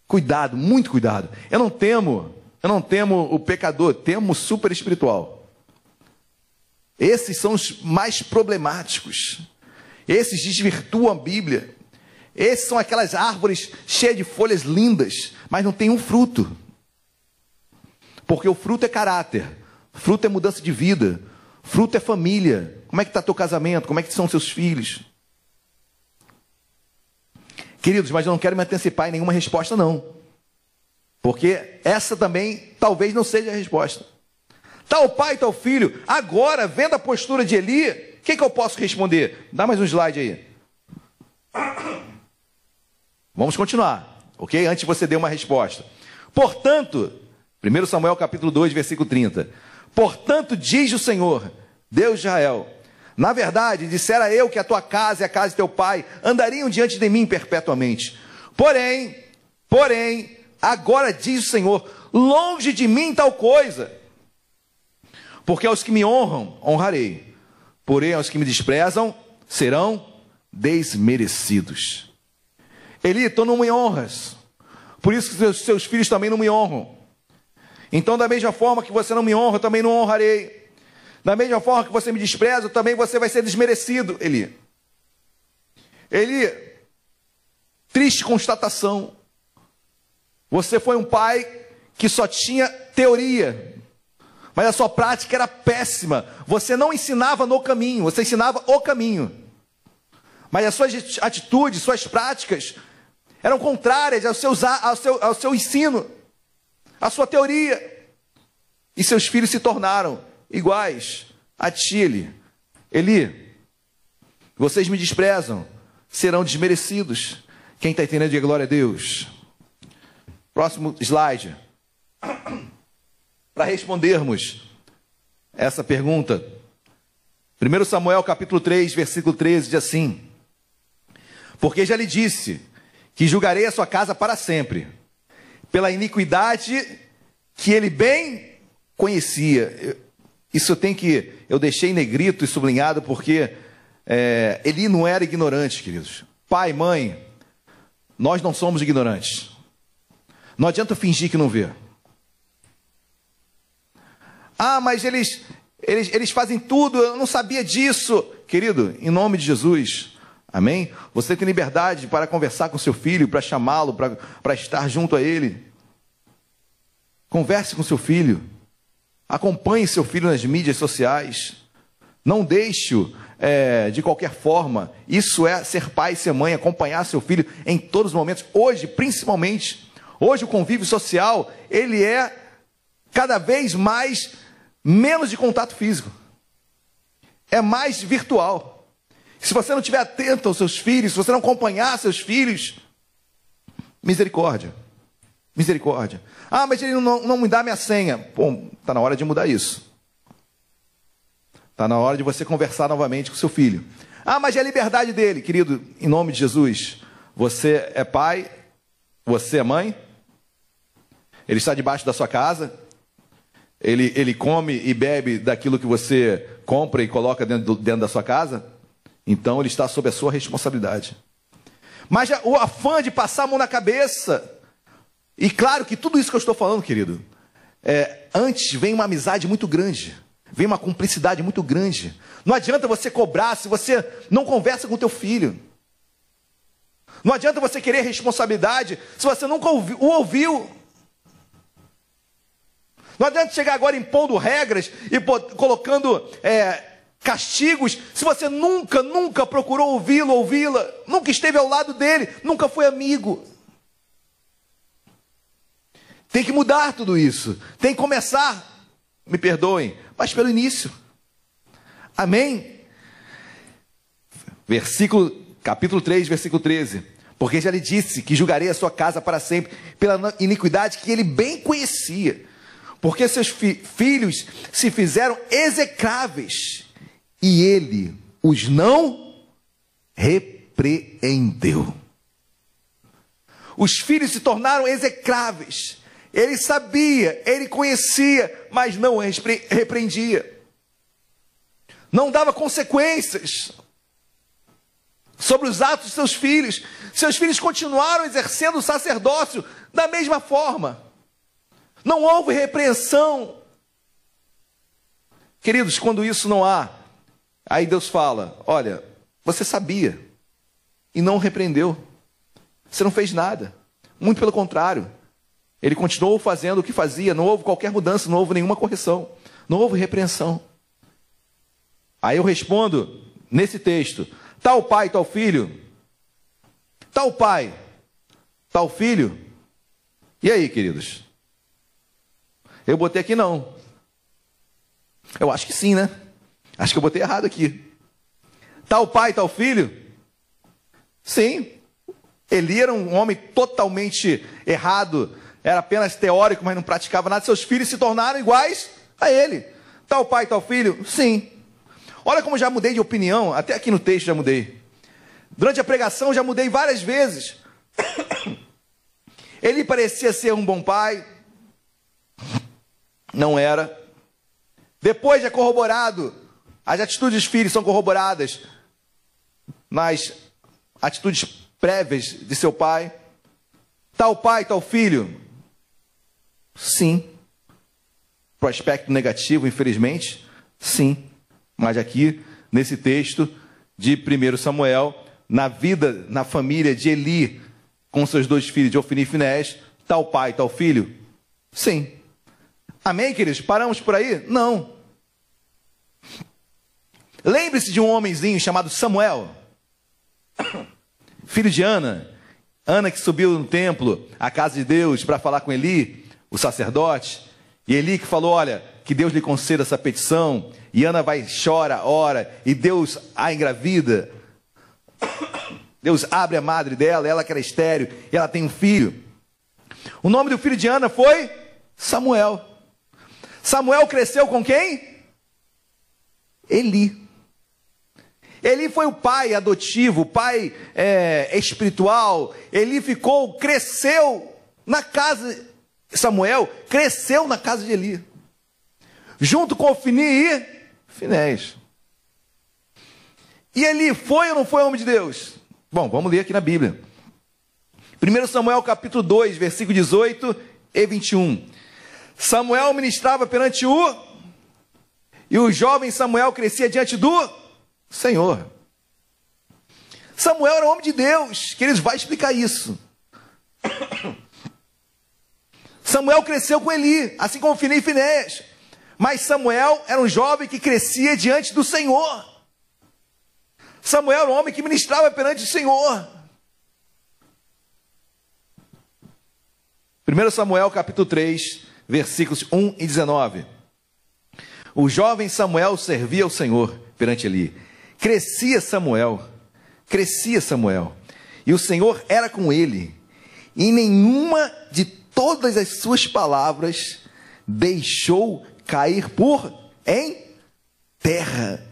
Cuidado, muito cuidado. Eu não temo, eu não temo o pecador, temo o super espiritual. Esses são os mais problemáticos. Esses desvirtuam a Bíblia. Esses são aquelas árvores cheias de folhas lindas, mas não tem um fruto. Porque o fruto é caráter, fruto é mudança de vida, fruto é família. Como é que está teu casamento? Como é que são seus filhos? Queridos, mas eu não quero me antecipar em nenhuma resposta, não. Porque essa também talvez não seja a resposta. Tal pai, tal filho. Agora, vendo a postura de Eli, o que, que eu posso responder? Dá mais um slide aí. Vamos continuar, ok? Antes você dê uma resposta. Portanto, 1 Samuel capítulo 2, versículo 30. Portanto, diz o Senhor, Deus de Israel: Na verdade, dissera eu que a tua casa e a casa de teu pai andariam diante de mim perpetuamente. Porém, porém, agora diz o Senhor: longe de mim tal coisa Porque aos que me honram, honrarei. Porém, aos que me desprezam, serão desmerecidos. Eli, tu não me honras. Por isso que seus, seus filhos também não me honram. Então, da mesma forma que você não me honra, eu também não honrarei. Da mesma forma que você me despreza, também você vai ser desmerecido, Eli. Eli, triste constatação. Você foi um pai que só tinha teoria, mas a sua prática era péssima. Você não ensinava no caminho, você ensinava o caminho. Mas as suas atitudes, suas práticas eram contrárias ao ao seu, ao seu ensino, à sua teoria. E seus filhos se tornaram iguais a ti, Eli. Eli, vocês me desprezam, serão desmerecidos. Quem está entendendo, diga glória a Deus. Próximo slide. Para respondermos essa pergunta, 1 Samuel capítulo 3, versículo 13 diz assim: Porque já lhe disse que julgarei a sua casa para sempre, pela iniquidade que ele bem conhecia. Isso tenho que, eu deixei negrito e sublinhado porque é, ele não era ignorante, queridos. Pai, mãe, nós não somos ignorantes. Não adianta fingir que não vê. Ah, mas eles, eles, eles fazem tudo, eu não sabia disso. Querido, em nome de Jesus, amém? Você tem liberdade para conversar com seu filho, para chamá-lo, para, para estar junto a ele. Converse com seu filho. Acompanhe seu filho nas mídias sociais. Não deixe-o é, de qualquer forma. Isso é ser pai ser mãe, acompanhar seu filho em todos os momentos. Hoje, principalmente, hoje o convívio social, ele é cada vez mais menos de contato físico. É mais virtual. Se você não estiver atento aos seus filhos, se você não acompanhar seus filhos, misericórdia. Misericórdia. Ah, mas ele não, não me dá minha senha. Bom, está na hora de mudar isso. Está na hora de você conversar novamente com seu filho. Ah, mas é a liberdade dele, querido, em nome de Jesus. Você é pai, você é mãe, ele está debaixo da sua casa, ele, ele come e bebe daquilo que você compra e coloca dentro, dentro da sua casa, então ele está sob a sua responsabilidade. Mas o afã de passar a mão na cabeça, e claro que tudo isso que eu estou falando, querido, é, antes vem uma amizade muito grande, vem uma cumplicidade muito grande. Não adianta você cobrar se você não conversa com teu filho. Não adianta você querer responsabilidade se você nunca o ouviu. Não adianta chegar agora impondo regras e colocando é, castigos se você nunca, nunca procurou ouvi-lo, ouvi-la, nunca esteve ao lado dele, nunca foi amigo. Tem que mudar tudo isso. Tem que começar, me perdoem, mas pelo início. Amém? Versículo, capítulo 3, versículo 13. Porque já lhe disse que julgarei a sua casa para sempre pela iniquidade que ele bem conhecia. Porque seus fi filhos se fizeram execráveis e ele os não repreendeu. Os filhos se tornaram execráveis. Ele sabia, ele conhecia, mas não repre repreendia. Não dava consequências sobre os atos de seus filhos. Seus filhos continuaram exercendo o sacerdócio da mesma forma. Não houve repreensão. Queridos, quando isso não há, aí Deus fala: Olha, você sabia e não repreendeu. Você não fez nada. Muito pelo contrário. Ele continuou fazendo o que fazia, não houve qualquer mudança, não houve nenhuma correção, não houve repreensão. Aí eu respondo nesse texto: tal pai, tal filho, tal pai, tal filho. E aí, queridos? Eu botei aqui não. Eu acho que sim, né? Acho que eu botei errado aqui. Tal pai, tal filho? Sim. Eli era um homem totalmente errado era apenas teórico, mas não praticava nada, seus filhos se tornaram iguais a ele. Tal pai, tal filho? Sim. Olha como já mudei de opinião, até aqui no texto já mudei. Durante a pregação já mudei várias vezes. [coughs] Ele parecia ser um bom pai, não era. Depois é corroborado, as atitudes dos filhos são corroboradas nas atitudes prévias de seu pai. Tal pai, tal filho? Sim. Pro aspecto negativo, infelizmente, sim. Mas aqui, nesse texto de 1 Samuel, na vida, na família de Eli, com seus dois filhos, de Ofni e Finés, tal pai, tal filho? Sim. Amém, queridos? Paramos por aí? Não. Lembre-se de um homenzinho chamado Samuel, filho de Ana. Ana que subiu no templo, à casa de Deus, para falar com Eli, o sacerdote. E Eli que falou: Olha, que Deus lhe conceda essa petição. E Ana vai, chora, ora, e Deus a engravida. Deus abre a madre dela, ela que era estéreo, e ela tem um filho. O nome do filho de Ana foi Samuel. Samuel cresceu com quem? Eli. Eli foi o pai adotivo, o pai é, espiritual. Eli ficou, cresceu na casa. Samuel cresceu na casa de Eli, junto com Ofni e Finés. E Eli foi ou não foi homem de Deus? Bom, vamos ler aqui na Bíblia. 1 Samuel capítulo 2, versículo 18 e 21. Samuel ministrava perante o, e o jovem Samuel crescia diante do Senhor. Samuel era homem de Deus, que eles vai explicar isso. Samuel cresceu com Eli, assim como Finé e Finés. Mas Samuel era um jovem que crescia diante do Senhor. Samuel era um homem que ministrava perante o Senhor. 1 Samuel capítulo 3, versículos 1 e 19. O jovem Samuel servia ao Senhor perante Eli. Crescia Samuel, crescia Samuel, e o Senhor era com ele, e nenhuma de todas as suas palavras deixou cair por em terra.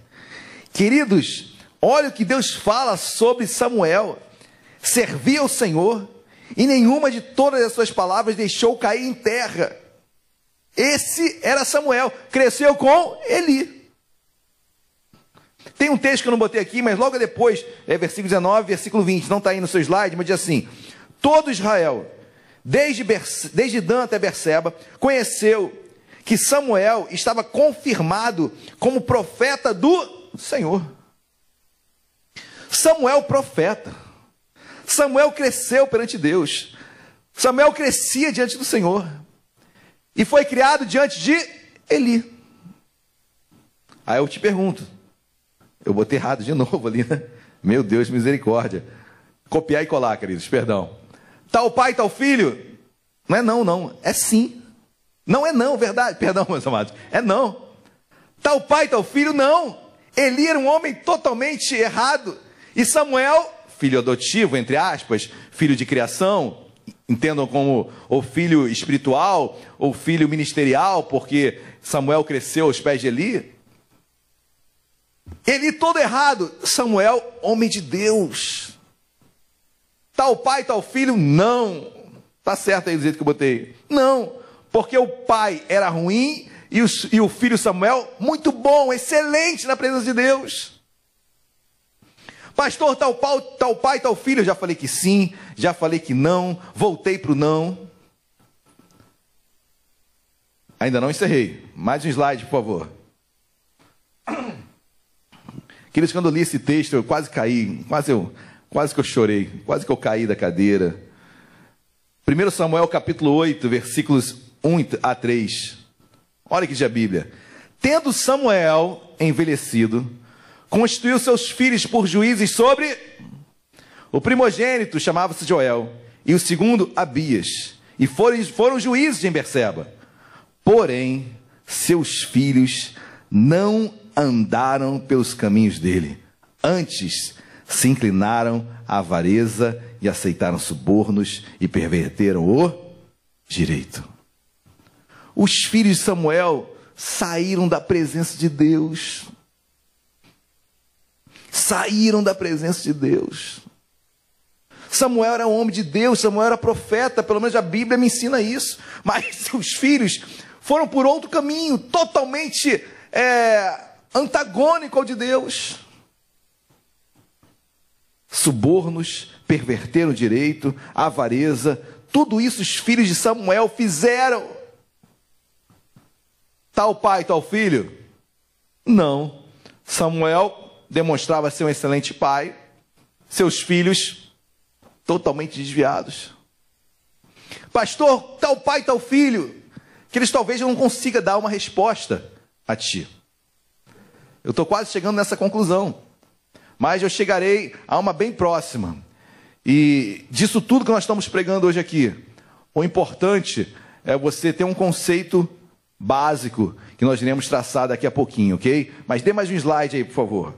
Queridos, olha o que Deus fala sobre Samuel. Servia ao Senhor, e nenhuma de todas as suas palavras deixou cair em terra. Esse era Samuel, cresceu com Eli. Tem um texto que eu não botei aqui, mas logo depois, é versículo 19, versículo 20, não está aí no seu slide, mas diz assim: Todo Israel, desde, desde Dan até Berseba, conheceu que Samuel estava confirmado como profeta do Senhor. Samuel, profeta. Samuel cresceu perante Deus. Samuel crescia diante do Senhor e foi criado diante de Eli. Aí eu te pergunto, eu botei errado de [laughs] novo ali, né? Meu Deus, misericórdia. Copiar e colar, queridos, perdão. Tal pai, tal filho? Não é não, não. É sim. Não é não, verdade. [laughs] Perdão, meus amados. É não. Tal pai, tal filho? Não. Eli era um homem totalmente errado. E Samuel, filho adotivo, entre aspas, filho de criação, entendam como o filho espiritual ou filho ministerial, porque Samuel cresceu aos pés de Eli. Eli todo errado, Samuel, homem de Deus. Tal pai, tal filho, não. Tá certo aí do jeito que eu botei. Não, porque o pai era ruim e o, e o filho Samuel, muito bom, excelente na presença de Deus. Pastor, tal, pau, tal pai, tal filho, já falei que sim, já falei que não, voltei para o não. Ainda não encerrei. Mais um slide, por favor. Queridos, quando eu li esse texto, eu quase caí, quase, eu, quase que eu chorei, quase que eu caí da cadeira. 1 Samuel capítulo 8, versículos 1 a 3. Olha que diz a Bíblia. Tendo Samuel envelhecido, constituiu seus filhos por juízes sobre. O primogênito chamava-se Joel, e o segundo Abias, e foram, foram juízes em Berseba. Porém, seus filhos não andaram pelos caminhos dele, antes se inclinaram à avareza e aceitaram subornos e perverteram o direito. Os filhos de Samuel saíram da presença de Deus saíram da presença de Deus. Samuel era um homem de Deus, Samuel era profeta, pelo menos a Bíblia me ensina isso. Mas [laughs] seus filhos foram por outro caminho, totalmente é, antagônico ao de Deus. Subornos, perverteram o direito, avareza, tudo isso os filhos de Samuel fizeram. Tal pai, tal filho? Não. Samuel demonstrava ser um excelente pai, seus filhos totalmente desviados. Pastor, tal pai, tal filho, que eles talvez não consiga dar uma resposta a ti. Eu estou quase chegando nessa conclusão, mas eu chegarei a uma bem próxima. E disso tudo que nós estamos pregando hoje aqui, o importante é você ter um conceito básico que nós iremos traçar daqui a pouquinho, ok? Mas dê mais um slide aí, por favor.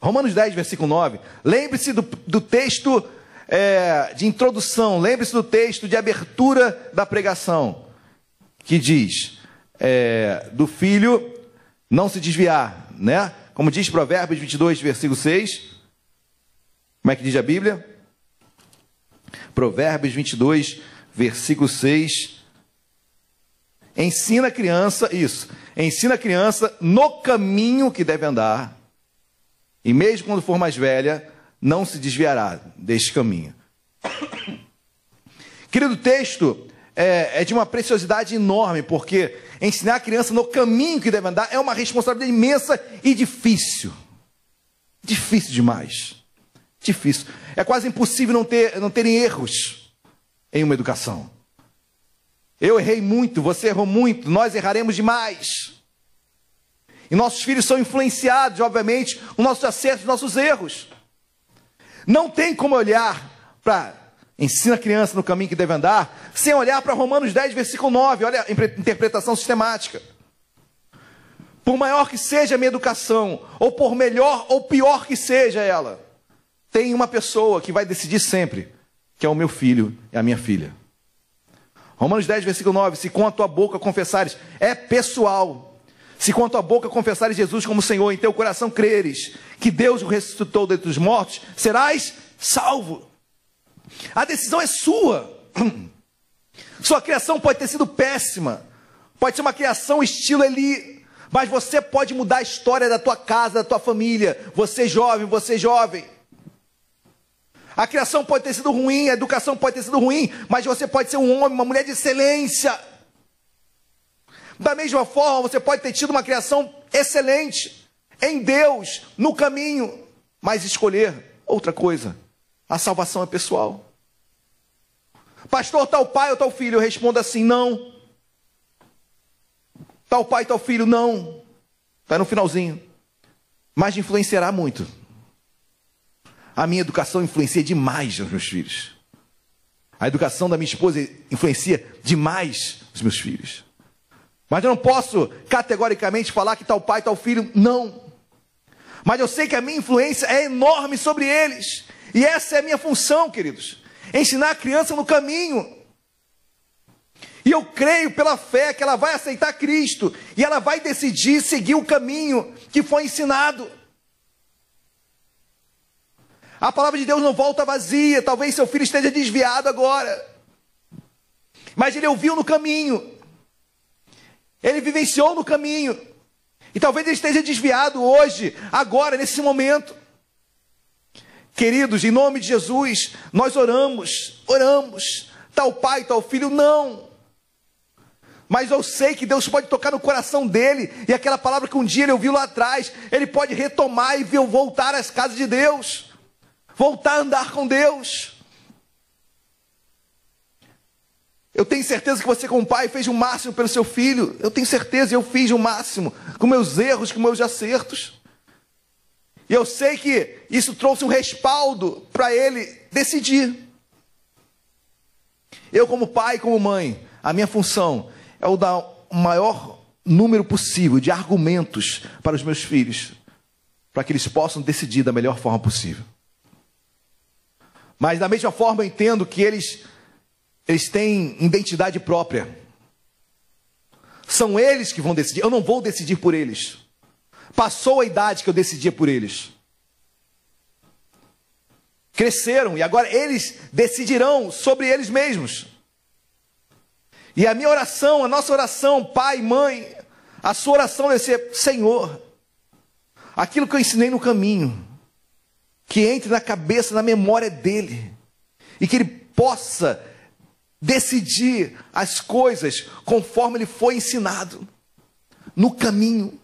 Romanos 10, versículo 9. Lembre-se do, do texto é, de introdução, lembre-se do texto de abertura da pregação, que diz: é, do filho não se desviar, né? Como diz Provérbios 22, versículo 6. Como é que diz a Bíblia? Provérbios 22, versículo 6. Ensina a criança, isso, ensina a criança no caminho que deve andar, e mesmo quando for mais velha, não se desviará deste caminho. Querido, texto é, é, de uma preciosidade enorme, porque ensinar a criança no caminho que deve andar é uma responsabilidade imensa e difícil. Difícil demais. Difícil. É quase impossível não, ter, não terem erros em uma educação. Eu errei muito, você errou muito, nós erraremos demais. E nossos filhos são influenciados, obviamente, os nossos acertos, os nossos erros. Não tem como olhar para ensina a criança no caminho que deve andar, sem olhar para Romanos 10, versículo 9, olha a interpretação sistemática. Por maior que seja a minha educação, ou por melhor ou pior que seja ela, tem uma pessoa que vai decidir sempre, que é o meu filho e a minha filha. Romanos 10, versículo 9: Se com a tua boca confessares, é pessoal. Se com a tua boca confessares Jesus como Senhor, em teu coração creres que Deus o ressuscitou dentre os mortos, serás salvo. A decisão é sua. [clears throat] Sua criação pode ter sido péssima, pode ser uma criação estilo Eli, mas você pode mudar a história da tua casa, da tua família. Você jovem, você jovem. A criação pode ter sido ruim, a educação pode ter sido ruim, mas você pode ser um homem, uma mulher de excelência. Da mesma forma, você pode ter tido uma criação excelente em Deus, no caminho, mas escolher outra coisa. A salvação é pessoal. Pastor, tal pai ou tal filho? Eu respondo assim: não. Tal pai, tal filho, não. Está no finalzinho. Mas influenciará muito. A minha educação influencia demais os meus filhos. A educação da minha esposa influencia demais os meus filhos. Mas eu não posso categoricamente falar que tal pai, tal filho, não. Mas eu sei que a minha influência é enorme sobre eles. E essa é a minha função, queridos. Ensinar a criança no caminho. E eu creio pela fé que ela vai aceitar Cristo. E ela vai decidir seguir o caminho que foi ensinado. A palavra de Deus não volta vazia. Talvez seu filho esteja desviado agora. Mas ele ouviu no caminho. Ele vivenciou no caminho. E talvez ele esteja desviado hoje, agora, nesse momento. Queridos, em nome de Jesus, nós oramos, oramos. Tal pai, tal filho, não. Mas eu sei que Deus pode tocar no coração dele, e aquela palavra que um dia ele ouviu lá atrás, ele pode retomar e voltar às casas de Deus voltar a andar com Deus. Eu tenho certeza que você, como pai, fez o máximo pelo seu filho. Eu tenho certeza, eu fiz o máximo, com meus erros, com meus acertos. E eu sei que isso trouxe um respaldo para ele decidir. Eu, como pai, como mãe, a minha função é o dar o maior número possível de argumentos para os meus filhos, para que eles possam decidir da melhor forma possível. Mas da mesma forma eu entendo que eles, eles têm identidade própria. São eles que vão decidir. Eu não vou decidir por eles. Passou a idade que eu decidia por eles. Cresceram e agora eles decidirão sobre eles mesmos. E a minha oração, a nossa oração, pai, mãe, a sua oração deve ser: Senhor, aquilo que eu ensinei no caminho, que entre na cabeça, na memória dele, e que ele possa decidir as coisas conforme ele foi ensinado, no caminho.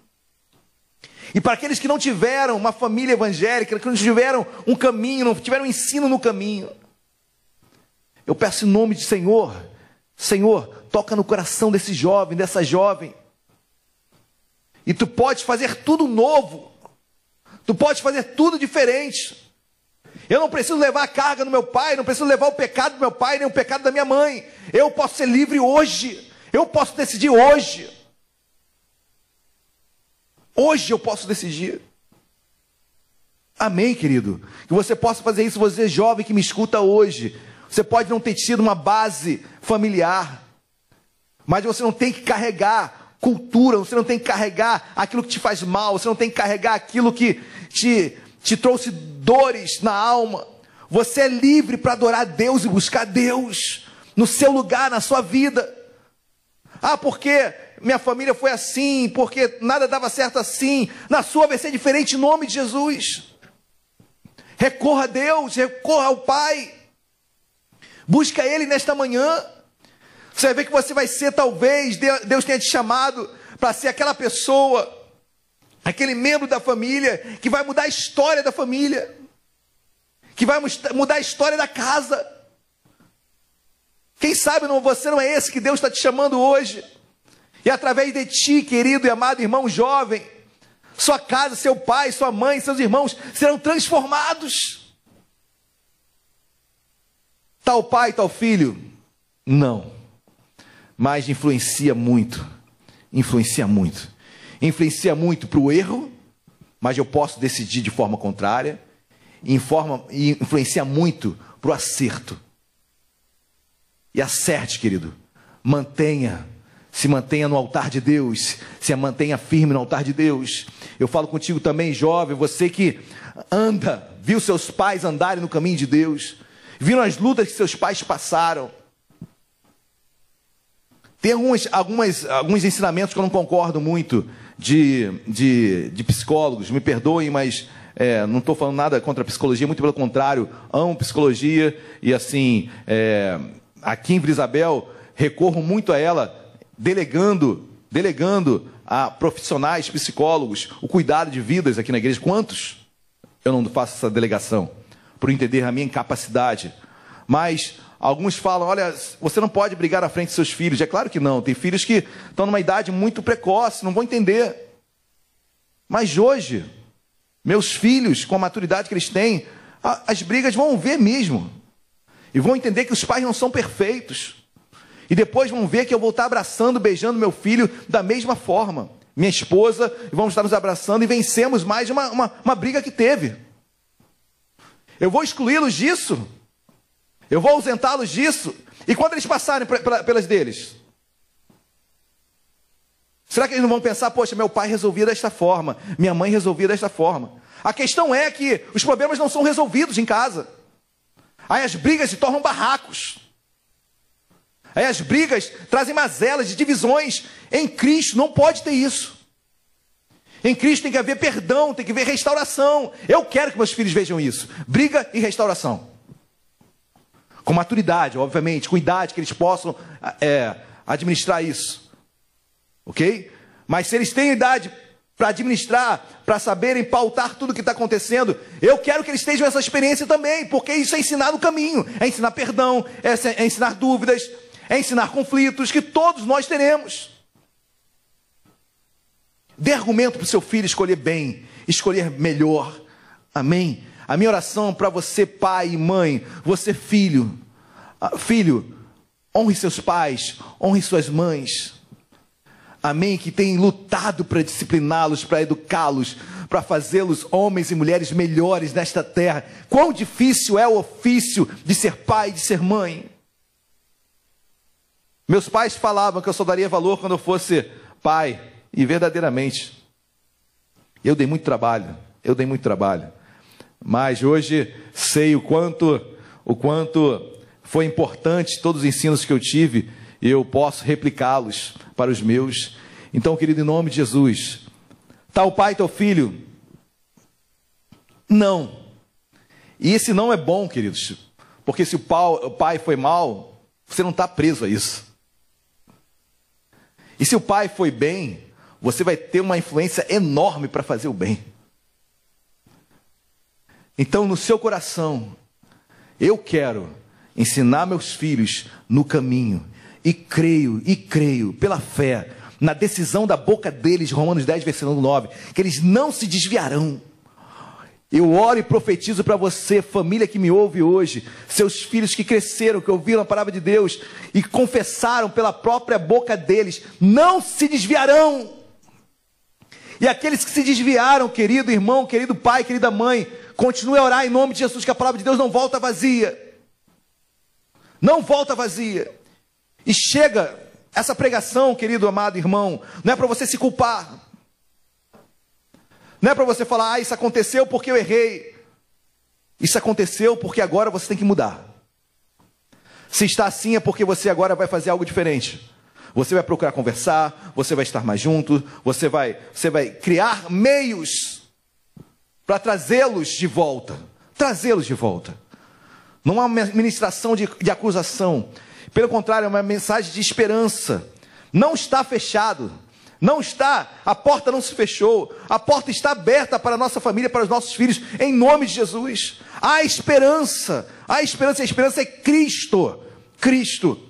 E para aqueles que não tiveram uma família evangélica, que não tiveram um caminho, não tiveram um ensino no caminho, eu peço em nome de Senhor, Senhor, toca no coração desse jovem, dessa jovem. E tu pode fazer tudo novo. Tu pode fazer tudo diferente. Eu não preciso levar a carga do meu pai, não preciso levar o pecado do meu pai, nem o pecado da minha mãe. Eu posso ser livre hoje. Eu posso decidir hoje. Hoje eu posso decidir. Amém, querido? Que você possa fazer isso, você jovem que me escuta hoje. Você pode não ter tido uma base familiar, mas você não tem que carregar cultura, você não tem que carregar aquilo que te faz mal, você não tem que carregar aquilo que te, te trouxe dores na alma. Você é livre para adorar Deus e buscar Deus no seu lugar, na sua vida. Ah, porque minha família foi assim, porque nada dava certo assim. Na sua vai ser diferente em nome de Jesus. Recorra a Deus, recorra ao Pai. Busca Ele nesta manhã. Você vai ver que você vai ser, talvez, Deus tenha te chamado para ser aquela pessoa, aquele membro da família que vai mudar a história da família, que vai mudar a história da casa. Quem sabe não, você não é esse que Deus está te chamando hoje. E através de ti, querido e amado irmão jovem, sua casa, seu pai, sua mãe, seus irmãos serão transformados. Tal pai, tal filho? Não. Mas influencia muito. Influencia muito. Influencia muito para o erro, mas eu posso decidir de forma contrária. Informa, influencia muito para o acerto. E acerte, querido. Mantenha se mantenha no altar de Deus, se mantenha firme no altar de Deus. Eu falo contigo também, jovem, você que anda, viu seus pais andarem no caminho de Deus, viram as lutas que seus pais passaram. Tem algumas, algumas, alguns ensinamentos que eu não concordo muito de, de, de psicólogos, me perdoem, mas é, não estou falando nada contra a psicologia, muito pelo contrário, amo psicologia e assim, é, aqui em Isabel recorro muito a ela delegando, delegando a profissionais, psicólogos, o cuidado de vidas aqui na igreja. Quantos eu não faço essa delegação? Por entender a minha incapacidade. Mas alguns falam: olha, você não pode brigar à frente de seus filhos. É claro que não. Tem filhos que estão numa idade muito precoce, não vão entender. Mas hoje, meus filhos, com a maturidade que eles têm, as brigas vão ver mesmo. E vão entender que os pais não são perfeitos. E depois vão ver que eu vou estar abraçando, beijando meu filho da mesma forma. Minha esposa, vamos estar nos abraçando e vencemos mais uma, uma, uma briga que teve. Eu vou excluí-los disso. Eu vou ausentá-los disso. E quando eles passarem pelas deles? Será que eles não vão pensar, poxa, meu pai resolvia desta forma, minha mãe resolvia desta forma? A questão é que os problemas não são resolvidos em casa. Aí as brigas se tornam barracos. Aí as brigas trazem mazelas divisões. Em Cristo não pode ter isso. Em Cristo tem que haver perdão, tem que haver restauração. Eu quero que meus filhos vejam isso. Briga e restauração. Com maturidade, obviamente, com idade, que eles possam é, administrar isso. Ok? Mas se eles têm idade para administrar, para saberem pautar tudo o que está acontecendo, eu quero que eles estejam essa experiência também, porque isso é ensinar no caminho, é ensinar perdão, é, é ensinar dúvidas, é ensinar conflitos que todos nós teremos. Dê argumento para o seu filho escolher bem, escolher melhor. Amém? A minha oração para você, pai e mãe, você, filho, ah, filho, honre seus pais, honre suas mães. Amém? Que tem lutado para discipliná-los, para educá-los, para fazê-los homens e mulheres melhores nesta terra. Quão difícil é o ofício de ser pai de ser mãe. Meus pais falavam que eu só daria valor quando eu fosse pai, e verdadeiramente, eu dei muito trabalho, eu dei muito trabalho. Mas hoje sei o quanto, o quanto foi importante todos os ensinos que eu tive eu posso replicá-los para os meus. Então, querido, em nome de Jesus, tal pai, teu filho, não. E esse não é bom, queridos, porque se o pai foi mal, você não está preso a isso. E se o pai foi bem, você vai ter uma influência enorme para fazer o bem. Então, no seu coração, eu quero ensinar meus filhos no caminho, e creio, e creio, pela fé, na decisão da boca deles, Romanos 10, versículo 9, que eles não se desviarão. Eu oro e profetizo para você, família que me ouve hoje, seus filhos que cresceram, que ouviram a palavra de Deus e confessaram pela própria boca deles, não se desviarão. E aqueles que se desviaram, querido irmão, querido pai, querida mãe, continue a orar em nome de Jesus, que a palavra de Deus não volta vazia. Não volta vazia. E chega essa pregação, querido amado irmão, não é para você se culpar. Não é para você falar, ah, isso aconteceu porque eu errei. Isso aconteceu porque agora você tem que mudar. Se está assim é porque você agora vai fazer algo diferente. Você vai procurar conversar, você vai estar mais junto, você vai, você vai criar meios para trazê-los de volta. Trazê-los de volta. Não é uma ministração de, de acusação. Pelo contrário, é uma mensagem de esperança. Não está fechado. Não está, a porta não se fechou, a porta está aberta para a nossa família, para os nossos filhos, em nome de Jesus. Há esperança, há esperança, a esperança é Cristo, Cristo.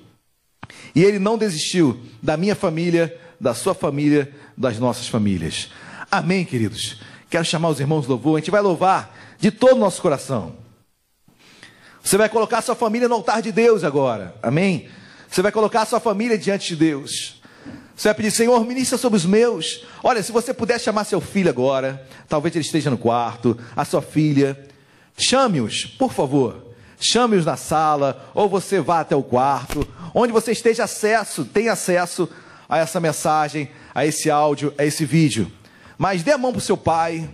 E Ele não desistiu da minha família, da sua família, das nossas famílias. Amém, queridos? Quero chamar os irmãos do louvor, a gente vai louvar de todo o nosso coração. Você vai colocar sua família no altar de Deus agora, amém? Você vai colocar sua família diante de Deus. Você vai pedir, Senhor, ministra sobre os meus. Olha, se você puder chamar seu filho agora, talvez ele esteja no quarto, a sua filha, chame-os, por favor. Chame-os na sala, ou você vá até o quarto, onde você esteja acesso, tem acesso a essa mensagem, a esse áudio, a esse vídeo. Mas dê a mão para o seu pai,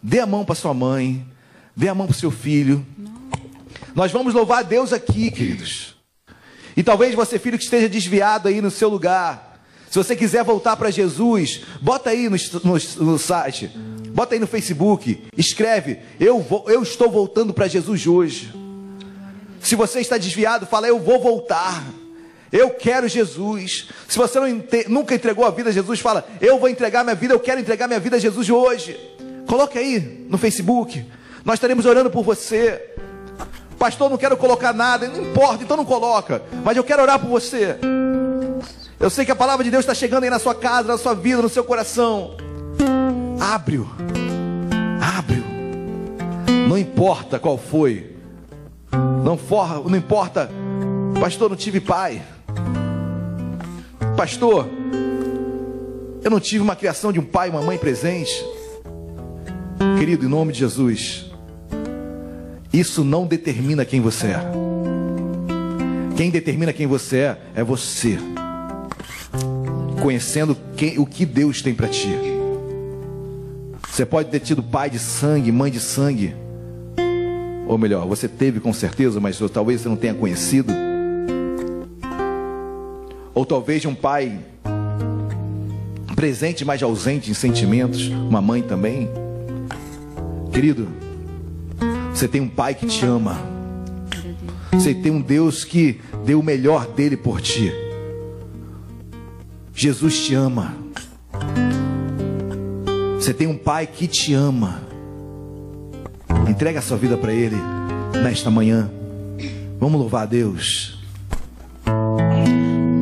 dê a mão para sua mãe, dê a mão para o seu filho. Nós vamos louvar a Deus aqui, queridos. E talvez você, filho, que esteja desviado aí no seu lugar, se você quiser voltar para Jesus, bota aí no, no, no, site, bota aí no Facebook, escreve: eu, vou, eu estou voltando para Jesus hoje. Se você está desviado, fala: Eu vou voltar. Eu quero Jesus. Se você nunca entregou a vida a Jesus, fala: Eu vou entregar minha vida, eu quero entregar minha vida a Jesus hoje. Coloque aí no Facebook. Nós estaremos orando por você. Pastor, não quero colocar nada, não importa, então não coloca. Mas eu quero orar por você. Eu sei que a palavra de Deus está chegando aí na sua casa, na sua vida, no seu coração. Abre-o. Abre-o. Não importa qual foi. Não, for, não importa. Pastor, não tive pai. Pastor, eu não tive uma criação de um pai e uma mãe presente. Querido, em nome de Jesus, isso não determina quem você é. Quem determina quem você é é você conhecendo quem, o que Deus tem para ti. Você pode ter tido pai de sangue, mãe de sangue. Ou melhor, você teve com certeza, mas talvez você não tenha conhecido. Ou talvez um pai presente, mas ausente em sentimentos, uma mãe também. Querido, você tem um pai que te ama. Você tem um Deus que deu o melhor dele por ti. Jesus te ama. Você tem um pai que te ama. Entrega a sua vida para Ele nesta manhã. Vamos louvar a Deus.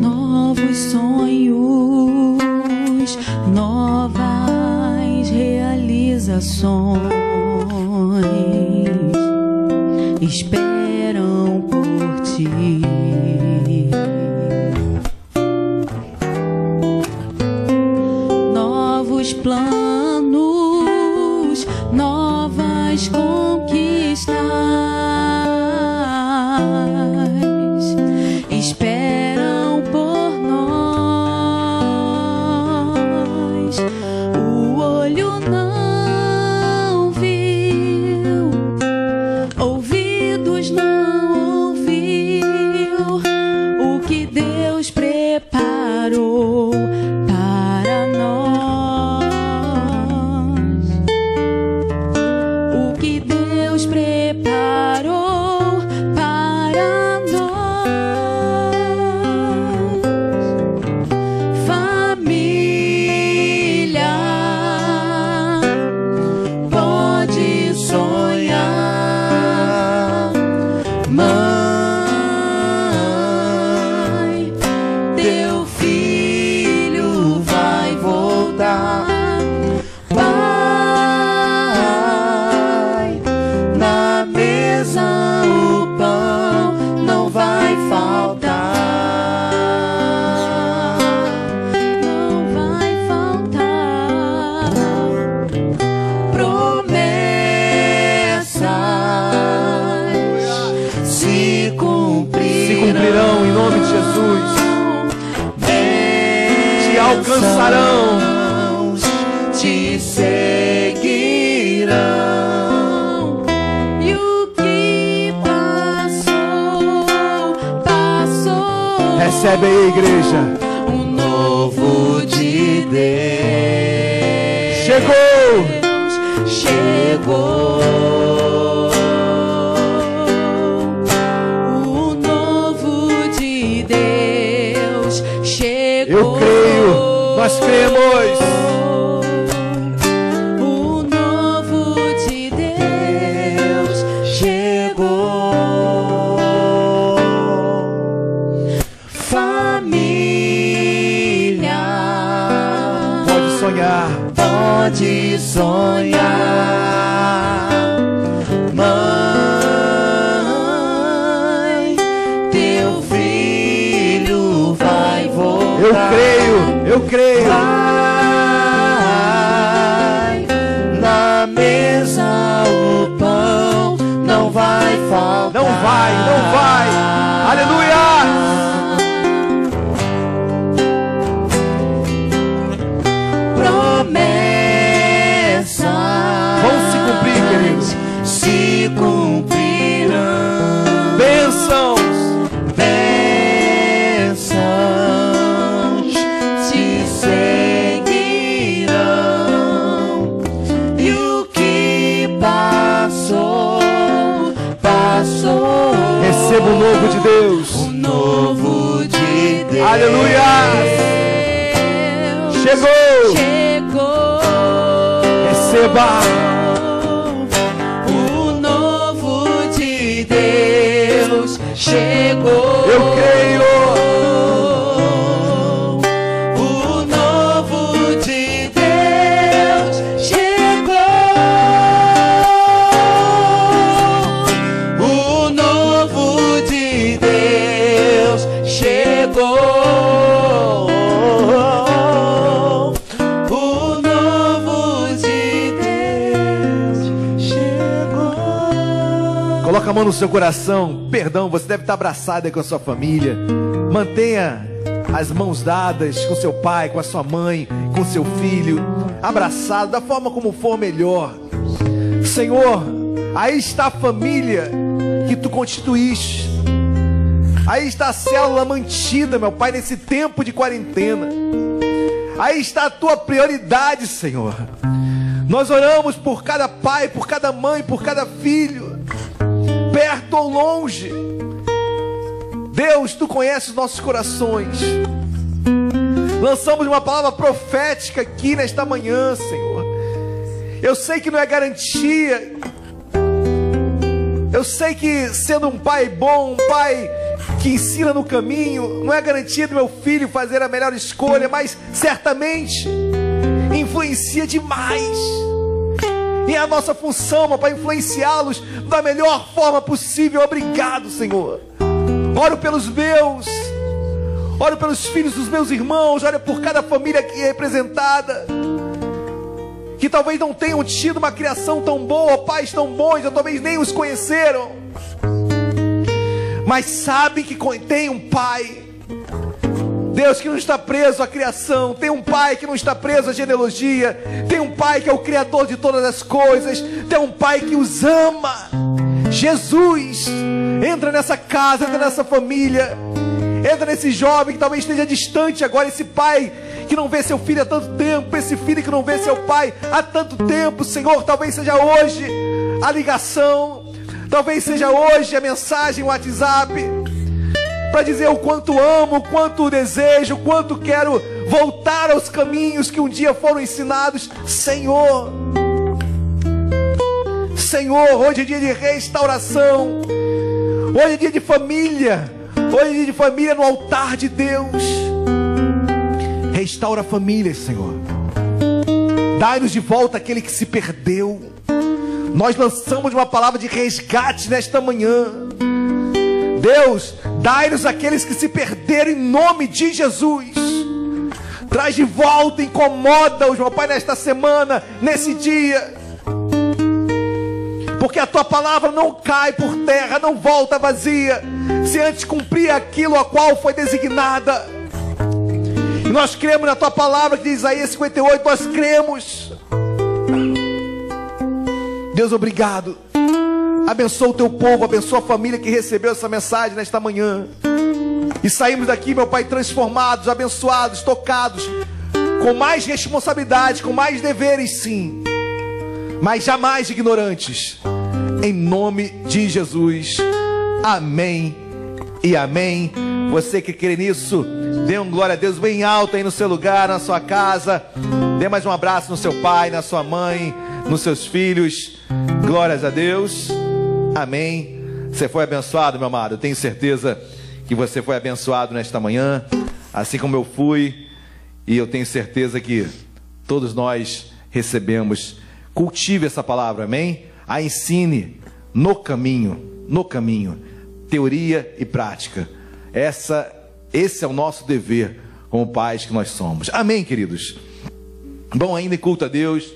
Novos sonhos, novas realizações esperam por ti. Planos, novas conquistas. Estar abraçado aí com a sua família. Mantenha as mãos dadas com seu pai, com a sua mãe, com seu filho. Abraçado da forma como for melhor. Senhor, aí está a família que tu constituíste. Aí está a célula mantida, meu Pai, nesse tempo de quarentena. Aí está a tua prioridade, Senhor. Nós oramos por cada pai, por cada mãe, por cada filho perto ou longe. Deus, tu conheces os nossos corações. Lançamos uma palavra profética aqui nesta manhã, Senhor. Eu sei que não é garantia. Eu sei que sendo um pai bom, um pai que ensina no caminho, não é garantia do meu filho fazer a melhor escolha, mas certamente influencia demais e é a nossa função, Pai, influenciá-los da melhor forma possível. Obrigado, Senhor. Oro pelos meus, oro pelos filhos dos meus irmãos, oro por cada família aqui representada. Que talvez não tenham tido uma criação tão boa, pais tão bons, ou talvez nem os conheceram. Mas sabem que tem um pai Deus que não está preso à criação, tem um Pai que não está preso à genealogia, tem um Pai que é o Criador de todas as coisas, tem um Pai que os ama. Jesus, entra nessa casa, entra nessa família, entra nesse jovem que talvez esteja distante agora, esse pai que não vê seu filho há tanto tempo, esse filho que não vê seu pai há tanto tempo, Senhor, talvez seja hoje a ligação, talvez seja hoje a mensagem, o WhatsApp para dizer o quanto amo, o quanto desejo, o quanto quero voltar aos caminhos que um dia foram ensinados. Senhor, Senhor, hoje é dia de restauração, hoje é dia de família, hoje é dia de família no altar de Deus. Restaura famílias, Senhor. Dai-nos de volta aquele que se perdeu. Nós lançamos uma palavra de resgate nesta manhã. Deus, dai-nos aqueles que se perderam em nome de Jesus. Traz de volta, incomoda-os, meu Pai, nesta semana, nesse dia. Porque a tua palavra não cai por terra, não volta vazia, se antes cumprir aquilo a qual foi designada. E nós cremos na tua palavra que diz Isaías 58, nós cremos. Deus, obrigado. Abençoa o teu povo, abençoa a família que recebeu essa mensagem nesta manhã. E saímos daqui, meu Pai, transformados, abençoados, tocados, com mais responsabilidade, com mais deveres, sim, mas jamais ignorantes. Em nome de Jesus. Amém e amém. Você que crê nisso, dê um glória a Deus bem alto aí no seu lugar, na sua casa. Dê mais um abraço no seu pai, na sua mãe, nos seus filhos. Glórias a Deus. Amém. Você foi abençoado, meu amado. Eu tenho certeza que você foi abençoado nesta manhã, assim como eu fui, e eu tenho certeza que todos nós recebemos. Cultive essa palavra, amém? A ensine no caminho, no caminho, teoria e prática. Essa, esse é o nosso dever como pais que nós somos. Amém, queridos. Bom, ainda em culto a Deus,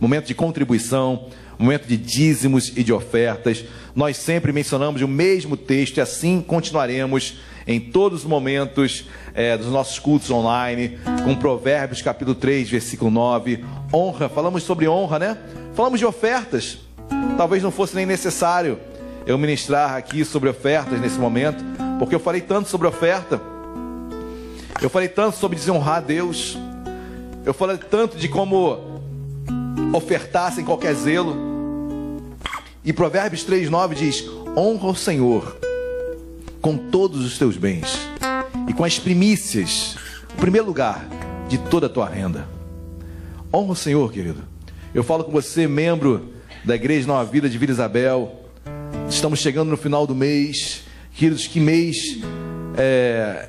momento de contribuição momento de dízimos e de ofertas. Nós sempre mencionamos o mesmo texto e assim continuaremos em todos os momentos é, dos nossos cultos online, com Provérbios capítulo 3, versículo 9. Honra, falamos sobre honra, né? Falamos de ofertas. Talvez não fosse nem necessário eu ministrar aqui sobre ofertas nesse momento, porque eu falei tanto sobre oferta. Eu falei tanto sobre desonrar a Deus. Eu falei tanto de como ofertar sem qualquer zelo. E Provérbios 3,9 diz: Honra o Senhor com todos os teus bens e com as primícias, o primeiro lugar de toda a tua renda. Honra o Senhor, querido. Eu falo com você, membro da Igreja Nova Vida de Vila Isabel. Estamos chegando no final do mês. Queridos, que mês é,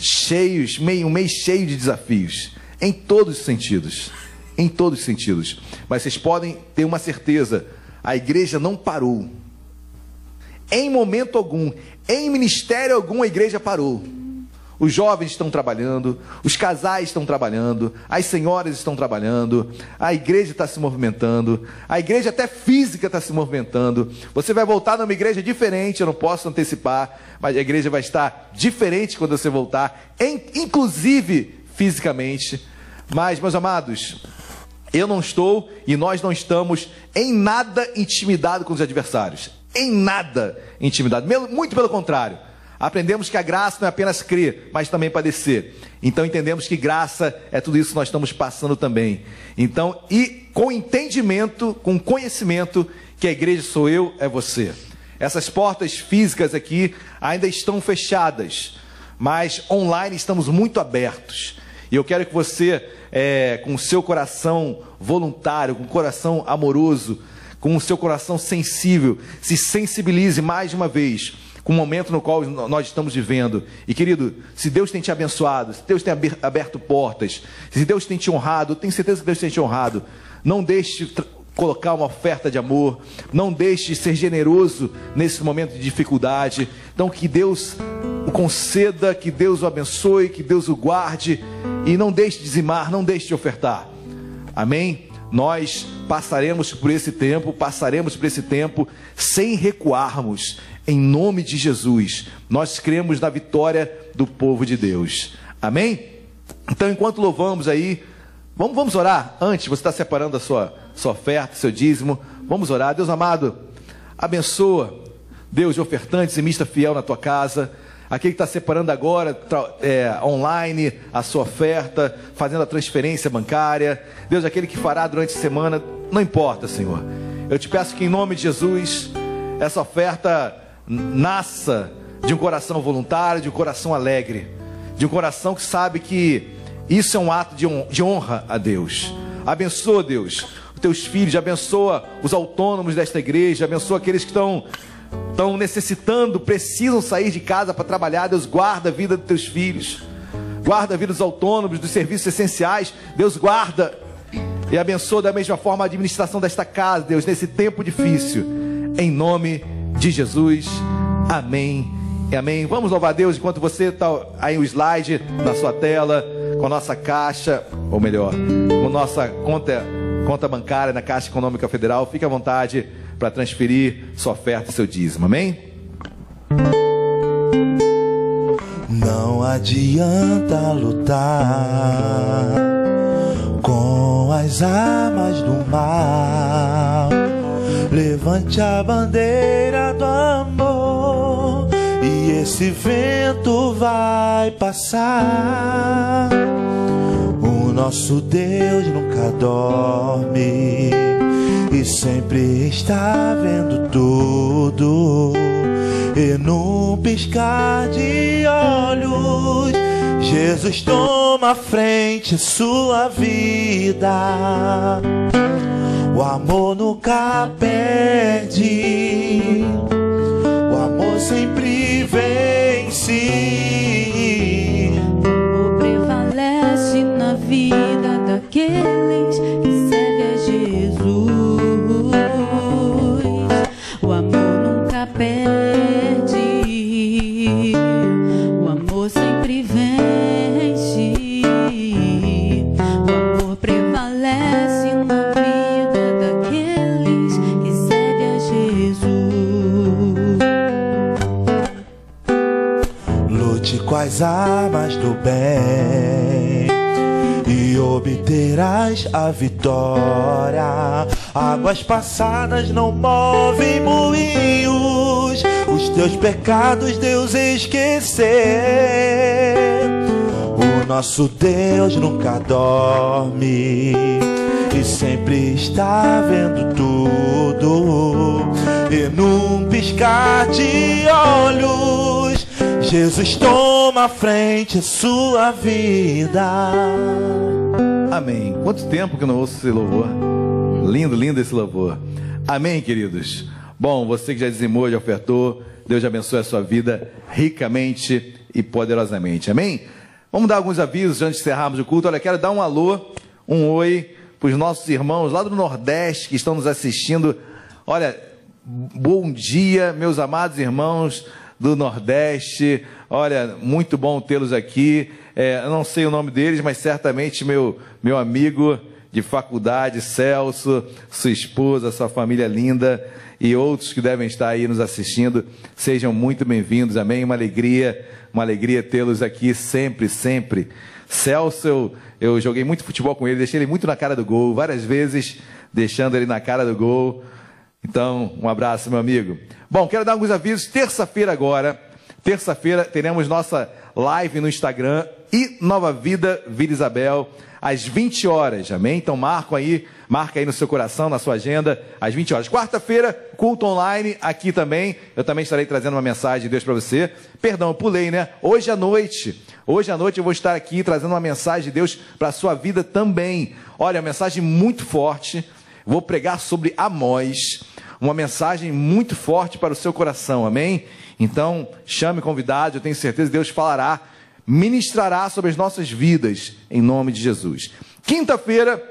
cheios, meio, um mês cheio de desafios, em todos os sentidos. Em todos os sentidos. Mas vocês podem ter uma certeza a igreja não parou. Em momento algum, em ministério algum, a igreja parou. Os jovens estão trabalhando, os casais estão trabalhando, as senhoras estão trabalhando, a igreja está se movimentando, a igreja até física está se movimentando. Você vai voltar numa igreja diferente, eu não posso antecipar, mas a igreja vai estar diferente quando você voltar, inclusive fisicamente. Mas, meus amados, eu não estou e nós não estamos em nada intimidado com os adversários. Em nada intimidado. Muito pelo contrário. Aprendemos que a graça não é apenas crer, mas também padecer. Então entendemos que graça é tudo isso que nós estamos passando também. Então, e com entendimento, com conhecimento que a igreja sou eu, é você. Essas portas físicas aqui ainda estão fechadas, mas online estamos muito abertos. E eu quero que você é, com o seu coração voluntário, com o coração amoroso, com o seu coração sensível, se sensibilize mais uma vez com o momento no qual nós estamos vivendo. E querido, se Deus tem te abençoado, se Deus tem aberto portas, se Deus tem te honrado, eu tenho certeza que Deus tem te honrado, não deixe colocar uma oferta de amor, não deixe de ser generoso nesse momento de dificuldade. Então, que Deus o conceda, que Deus o abençoe, que Deus o guarde e não deixe de dizimar, não deixe de ofertar. Amém? Nós passaremos por esse tempo, passaremos por esse tempo sem recuarmos, em nome de Jesus. Nós cremos na vitória do povo de Deus. Amém? Então, enquanto louvamos aí, vamos, vamos orar antes, você está separando a sua sua oferta, seu dízimo. Vamos orar. Deus amado, abençoa, Deus de ofertantes e mista fiel na tua casa. Aquele que está separando agora é, online a sua oferta, fazendo a transferência bancária. Deus, aquele que fará durante a semana, não importa, Senhor. Eu te peço que em nome de Jesus, essa oferta nasça de um coração voluntário, de um coração alegre, de um coração que sabe que isso é um ato de honra a Deus. Abençoa, Deus, os teus filhos, abençoa os autônomos desta igreja, abençoa aqueles que estão estão necessitando, precisam sair de casa para trabalhar. Deus guarda a vida dos teus filhos. guarda a vida dos autônomos, dos serviços essenciais. Deus guarda e abençoa da mesma forma a administração desta casa, Deus, nesse tempo difícil. Em nome de Jesus. Amém. E amém. Vamos louvar a Deus enquanto você está aí o slide na sua tela, com a nossa caixa, ou melhor, com nossa conta, conta bancária na Caixa Econômica Federal. Fique à vontade para transferir sua oferta e seu dízimo. Amém? Não adianta lutar com as armas do mal. Levante a bandeira do amor e esse vento vai passar. O nosso Deus nunca dorme e sempre está vendo tudo. E num piscar de olhos, Jesus toma frente sua vida. O amor nunca perde, o amor sempre vence. O prevalece na vida daqueles as armas do bem e obterás a vitória. Águas passadas não movem moinhos, os teus pecados Deus esqueceu. O nosso Deus nunca dorme e sempre está vendo tudo. E num piscar de olhos, Jesus toma a frente sua vida. Amém. Quanto tempo que não ouço esse louvor? Lindo, lindo esse louvor. Amém, queridos. Bom, você que já dizimou, já ofertou, Deus abençoe a sua vida ricamente e poderosamente. Amém? Vamos dar alguns avisos antes de encerrarmos o culto. Olha, quero dar um alô, um oi para os nossos irmãos lá do Nordeste que estão nos assistindo. Olha, bom dia, meus amados irmãos do Nordeste. Olha, muito bom tê-los aqui. É, eu não sei o nome deles, mas certamente meu, meu amigo de faculdade, Celso, sua esposa, sua família linda e outros que devem estar aí nos assistindo, sejam muito bem-vindos, amém? Uma alegria, uma alegria tê-los aqui sempre, sempre. Celso, eu, eu joguei muito futebol com ele, deixei ele muito na cara do gol, várias vezes deixando ele na cara do gol. Então, um abraço, meu amigo. Bom, quero dar alguns avisos. Terça-feira agora, terça-feira, teremos nossa live no Instagram e Nova Vida Vila Isabel, às 20 horas, amém? Então marca aí, marca aí no seu coração, na sua agenda, às 20 horas. Quarta-feira, culto online, aqui também. Eu também estarei trazendo uma mensagem de Deus para você. Perdão, eu pulei, né? Hoje à noite, hoje à noite eu vou estar aqui trazendo uma mensagem de Deus para a sua vida também. Olha, uma mensagem muito forte. Vou pregar sobre Amós, uma mensagem muito forte para o seu coração, amém? Então, chame convidados, eu tenho certeza que Deus falará, ministrará sobre as nossas vidas, em nome de Jesus. Quinta-feira,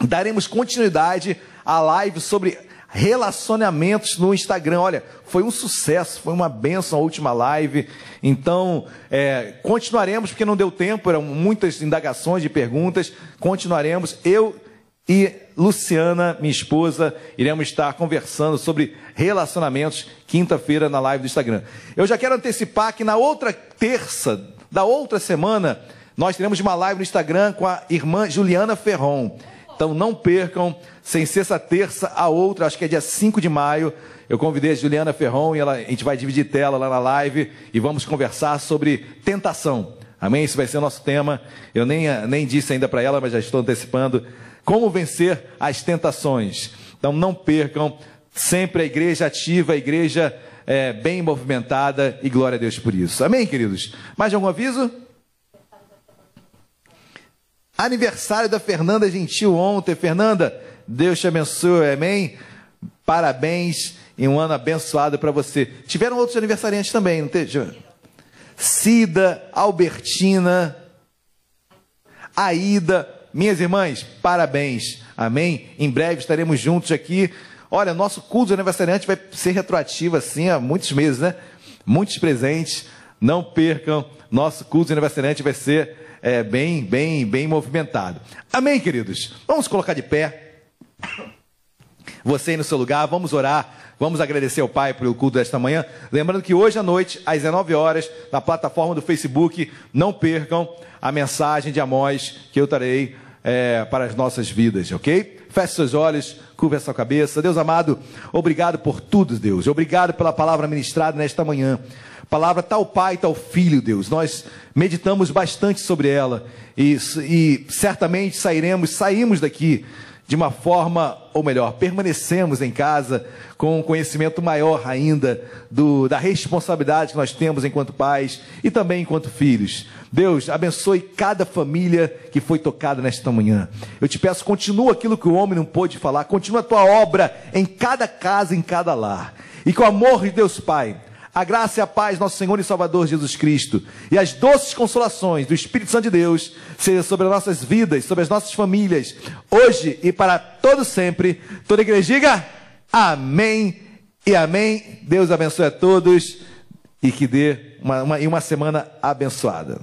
daremos continuidade à live sobre relacionamentos no Instagram. Olha, foi um sucesso, foi uma benção a última live. Então, é, continuaremos, porque não deu tempo, eram muitas indagações e perguntas. Continuaremos. Eu e Luciana, minha esposa, iremos estar conversando sobre relacionamentos quinta-feira na live do Instagram. Eu já quero antecipar que na outra terça da outra semana nós teremos uma live no Instagram com a irmã Juliana Ferron. Então não percam, sem ser essa terça, a outra, acho que é dia 5 de maio. Eu convidei a Juliana Ferron e ela, a gente vai dividir tela lá na live e vamos conversar sobre tentação. Amém? Esse vai ser o nosso tema. Eu nem, nem disse ainda para ela, mas já estou antecipando. Como vencer as tentações. Então não percam, sempre a igreja ativa, a igreja é, bem movimentada e glória a Deus por isso. Amém, queridos? Mais algum aviso? Aniversário da Fernanda Gentil ontem. Fernanda, Deus te abençoe, amém? Parabéns e um ano abençoado para você. Tiveram outros aniversariantes também, não teve? Cida, Albertina, Aida, minhas irmãs, parabéns. Amém? Em breve estaremos juntos aqui. Olha, nosso culto de aniversariante vai ser retroativo assim há muitos meses, né? Muitos presentes. Não percam. Nosso culto de aniversariante vai ser é, bem, bem, bem movimentado. Amém, queridos? Vamos colocar de pé. Você aí no seu lugar, vamos orar. Vamos agradecer ao Pai pelo culto desta manhã. Lembrando que hoje à noite, às 19 horas, na plataforma do Facebook, não percam a mensagem de Amós que eu trarei é, para as nossas vidas, ok? Feche seus olhos, curva a sua cabeça. Deus amado, obrigado por tudo, Deus. Obrigado pela palavra ministrada nesta manhã. Palavra tal Pai, tal Filho, Deus. Nós meditamos bastante sobre ela e, e certamente sairemos, saímos daqui de uma forma, ou melhor, permanecemos em casa com um conhecimento maior ainda do, da responsabilidade que nós temos enquanto pais e também enquanto filhos. Deus, abençoe cada família que foi tocada nesta manhã. Eu te peço, continua aquilo que o homem não pôde falar, continua a tua obra em cada casa, em cada lar. E com o amor de Deus Pai, a graça e a paz, nosso Senhor e Salvador Jesus Cristo, e as doces consolações do Espírito Santo de Deus, seja sobre as nossas vidas, sobre as nossas famílias, hoje e para todo sempre. Toda a igreja diga amém e amém. Deus abençoe a todos e que dê uma, uma, uma semana abençoada.